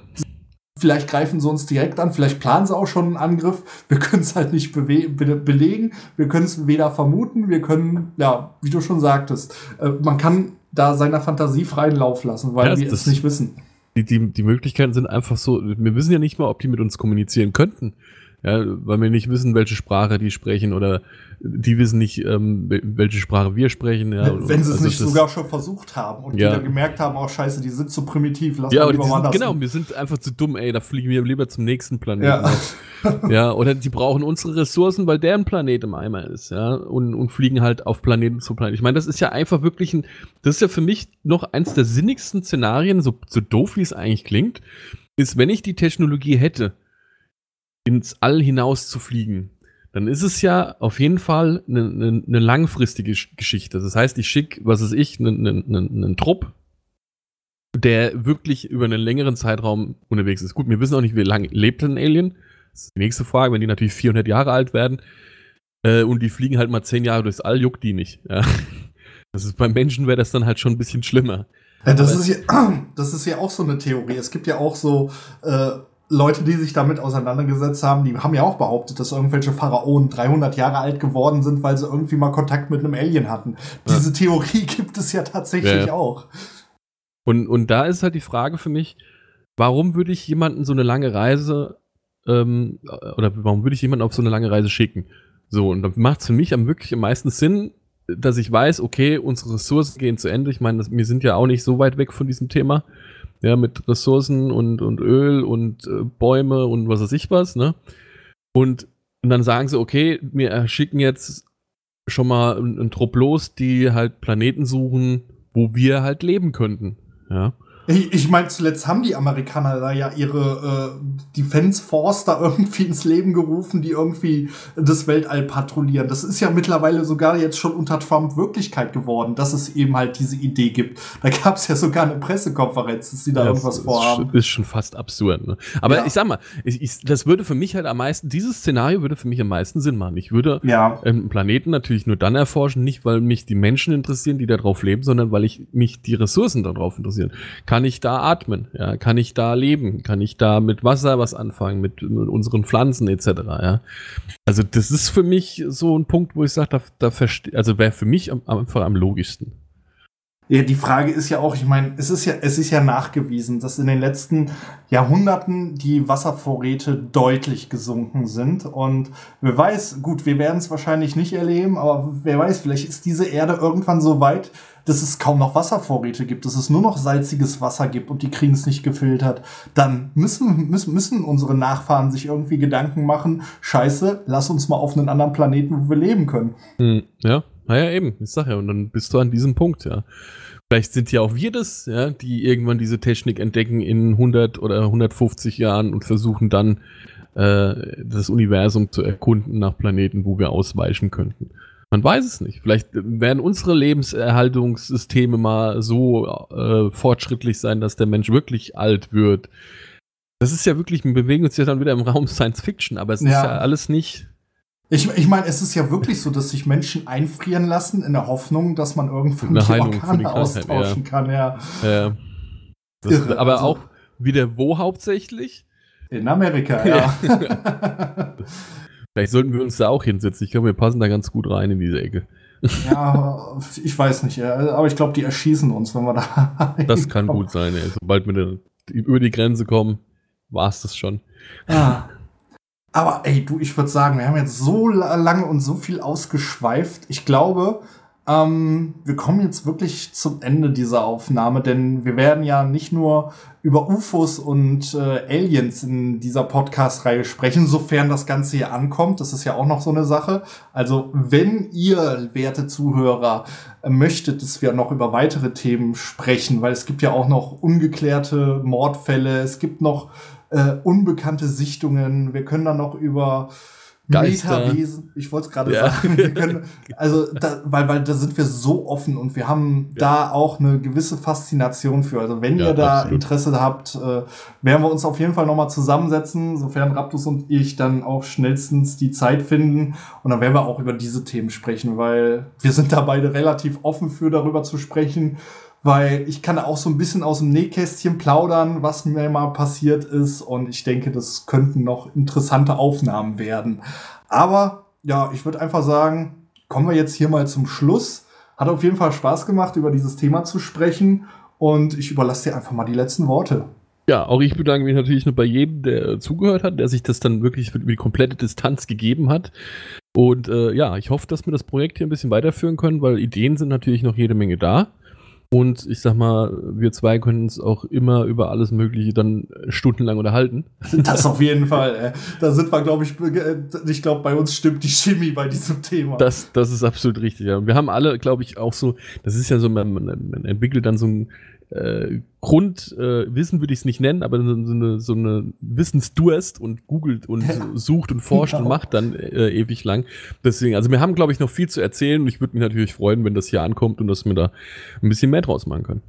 Vielleicht greifen sie uns direkt an, vielleicht planen sie auch schon einen Angriff. Wir können es halt nicht be belegen, wir können es weder vermuten, wir können, ja, wie du schon sagtest, äh, man kann da seiner Fantasie freien Lauf lassen, weil Ja, wir es nicht wissen. Die, die, die Möglichkeiten sind einfach so, wir wissen ja nicht mal, ob die mit uns kommunizieren könnten. Ja, weil wir nicht wissen, welche Sprache die sprechen oder die wissen nicht, ähm, wel- welche Sprache wir sprechen. Ja, Wenn sie es Also nicht sogar schon versucht haben und Ja. die dann gemerkt haben, oh scheiße, die sind zu primitiv, lass Ja, mal lieber woanders genau, wir sind einfach zu dumm, ey, da fliegen wir lieber zum nächsten Planeten. Ja. Ja, oder die brauchen unsere Ressourcen, weil deren Planet im Eimer ist, ja, und, und fliegen halt auf Planeten zu Planeten. Ich meine, das ist ja einfach wirklich ein, das ist ja für mich noch eins der sinnigsten Szenarien, so, so doof wie es eigentlich klingt, ist, wenn ich die Technologie hätte, ins All hinaus zu fliegen, dann ist es ja auf jeden Fall eine, eine, eine langfristige Sch- Geschichte. Das heißt, ich schicke, was weiß ich, einen, einen, einen, einen Trupp, der wirklich über einen längeren Zeitraum unterwegs ist. Gut, wir wissen auch nicht, wie lange lebt ein Alien. Das ist die nächste Frage. Wenn die natürlich 400 Jahre alt werden äh, und die fliegen halt mal 10 Jahre durchs All, juckt die nicht. Ja. Das ist, beim Menschen wäre das dann halt schon ein bisschen schlimmer. Ja, das, Aber- ist ja, das ist ja auch so eine Theorie. Es gibt ja auch so äh, Leute, die sich damit auseinandergesetzt haben, die haben ja auch behauptet, dass irgendwelche Pharaonen 300 Jahre alt geworden sind, weil sie irgendwie mal Kontakt mit einem Alien hatten. Ja. Diese Theorie gibt es ja tatsächlich Ja, ja. auch. Und, und da ist halt die Frage für mich, warum würde ich jemanden so eine lange Reise ähm, oder warum würde ich jemanden auf so eine lange Reise schicken? So, und dann macht es für mich am wirklich am meisten Sinn, dass ich weiß, okay, unsere Ressourcen gehen zu Ende. Ich meine, das- wir sind ja auch nicht so weit weg von diesem Thema. Ja, mit Ressourcen und, und Öl und äh, Bäume und was weiß ich was, ne? Und, und dann sagen sie, okay, wir schicken jetzt schon mal einen, einen Trupp los, die halt Planeten suchen, wo wir halt leben könnten. Ja. Ich, ich meine, zuletzt haben die Amerikaner da ja ihre äh, Defense Force da irgendwie ins Leben gerufen, die irgendwie das Weltall patrouillieren. Das ist ja mittlerweile sogar jetzt schon unter Trump Wirklichkeit geworden, dass es eben halt diese Idee gibt. Da gab es ja sogar eine Pressekonferenz, dass sie da Ja, irgendwas das vorhaben. Ist, ist schon fast absurd. Ne? Aber Ja. ich sag mal, ich, ich, das würde für mich halt am meisten, dieses Szenario würde für mich am meisten Sinn machen. Ich würde Ja. einen Planeten natürlich nur dann erforschen, nicht weil mich die Menschen interessieren, die da drauf leben, sondern weil ich mich die Ressourcen darauf interessieren. Kann ich da atmen? Ja? Kann ich da leben? Kann ich da mit Wasser was anfangen, mit, mit unseren Pflanzen etc. Ja? Also das ist für mich so ein Punkt, wo ich sage, da, da verste also wäre für mich am- einfach am logischsten. Ja, die Frage ist ja auch, ich meine, es ist ja, es ist ja nachgewiesen, dass in den letzten Jahrhunderten die Wasservorräte deutlich gesunken sind. Und wer weiß, gut, wir werden es wahrscheinlich nicht erleben, aber wer weiß, vielleicht ist diese Erde irgendwann so weit, dass es kaum noch Wasservorräte gibt, dass es nur noch salziges Wasser gibt und die kriegen es nicht gefiltert. Dann müssen, müssen, müssen unsere Nachfahren sich irgendwie Gedanken machen, scheiße, lass uns mal auf einen anderen Planeten, wo wir leben können. Hm, ja, naja, eben, ich sag ja, und dann bist du an diesem Punkt, ja. Vielleicht sind ja auch wir das, ja, die irgendwann diese Technik entdecken in 100 oder 150 Jahren und versuchen dann äh, das Universum zu erkunden nach Planeten, wo wir ausweichen könnten. Man weiß es nicht. Vielleicht werden unsere Lebenserhaltungssysteme mal so äh, fortschrittlich sein, dass der Mensch wirklich alt wird. Das ist ja wirklich, wir bewegen uns ja dann wieder im Raum Science Fiction, aber es ist Ja. ja alles nicht. Ich, ich meine, es ist ja wirklich so, dass sich Menschen einfrieren lassen in der Hoffnung, dass man irgendwann die Heilung Organe austauschen kann. Ja. Äh, das, Irre, aber also- auch wieder wo hauptsächlich? In Amerika, ja. Vielleicht sollten wir uns da auch hinsetzen. Ich glaube, wir passen da ganz gut rein in diese Ecke. ja, ich weiß nicht, aber ich glaube, die erschießen uns, wenn wir da. Das kann gut sein. Ey. Sobald wir da über die Grenze kommen, war es das schon. Ah. Aber ey, du, ich würde sagen, wir haben jetzt so la- lange und so viel ausgeschweift. Ich glaube, ähm, wir kommen jetzt wirklich zum Ende dieser Aufnahme, denn wir werden ja nicht nur über UFOs und äh, Aliens in dieser Podcast-Reihe sprechen, sofern das Ganze hier ankommt. Das ist ja auch noch so eine Sache. Also, wenn ihr, werte Zuhörer, möchtet, dass wir noch über weitere Themen sprechen, weil es gibt ja auch noch ungeklärte Mordfälle, es gibt noch äh, unbekannte Sichtungen. Wir können dann noch über Geister. Metawesen, ich wollte es gerade Ja. sagen, können, also da, weil, weil da sind wir so offen und wir haben Ja. da auch eine gewisse Faszination für. Also wenn Ja, ihr da absolut. Interesse habt, äh, werden wir uns auf jeden Fall nochmal zusammensetzen, sofern Raptus und ich dann auch schnellstens die Zeit finden. Und dann werden wir auch über diese Themen sprechen, weil wir sind da beide relativ offen für, darüber zu sprechen. Weil ich kann auch so ein bisschen aus dem Nähkästchen plaudern, was mir mal passiert ist. Und ich denke, das könnten noch interessante Aufnahmen werden. Aber ja, ich würde einfach sagen, kommen wir jetzt hier mal zum Schluss. Hat auf jeden Fall Spaß gemacht, über dieses Thema zu sprechen. Und ich überlasse dir einfach mal die letzten Worte. Ja, auch ich bedanke mich natürlich nur bei jedem, der äh, zugehört hat, der sich das dann wirklich über die komplette Distanz gegeben hat. Und äh, ja, ich hoffe, dass wir das Projekt hier ein bisschen weiterführen können, weil Ideen sind natürlich noch jede Menge da. Und ich sag mal, wir zwei können uns auch immer über alles Mögliche dann stundenlang unterhalten. Das auf jeden Fall. Äh, da sind wir, glaube ich, äh, ich glaube, bei uns stimmt die Chemie bei diesem Thema. Das, das ist absolut richtig. Ja. Wir haben alle, glaube ich, auch so, das ist ja so, man, man entwickelt dann so ein äh, Grundwissen, äh, Wissen würde ich es nicht nennen, aber so, so eine, so eine Wissensdurst und googelt und Ja. sucht und forscht und Genau. macht dann äh, ewig lang. Deswegen, also wir haben, glaube ich, noch viel zu erzählen und ich würde mich natürlich freuen, wenn das hier ankommt und dass wir da ein bisschen mehr draus machen können.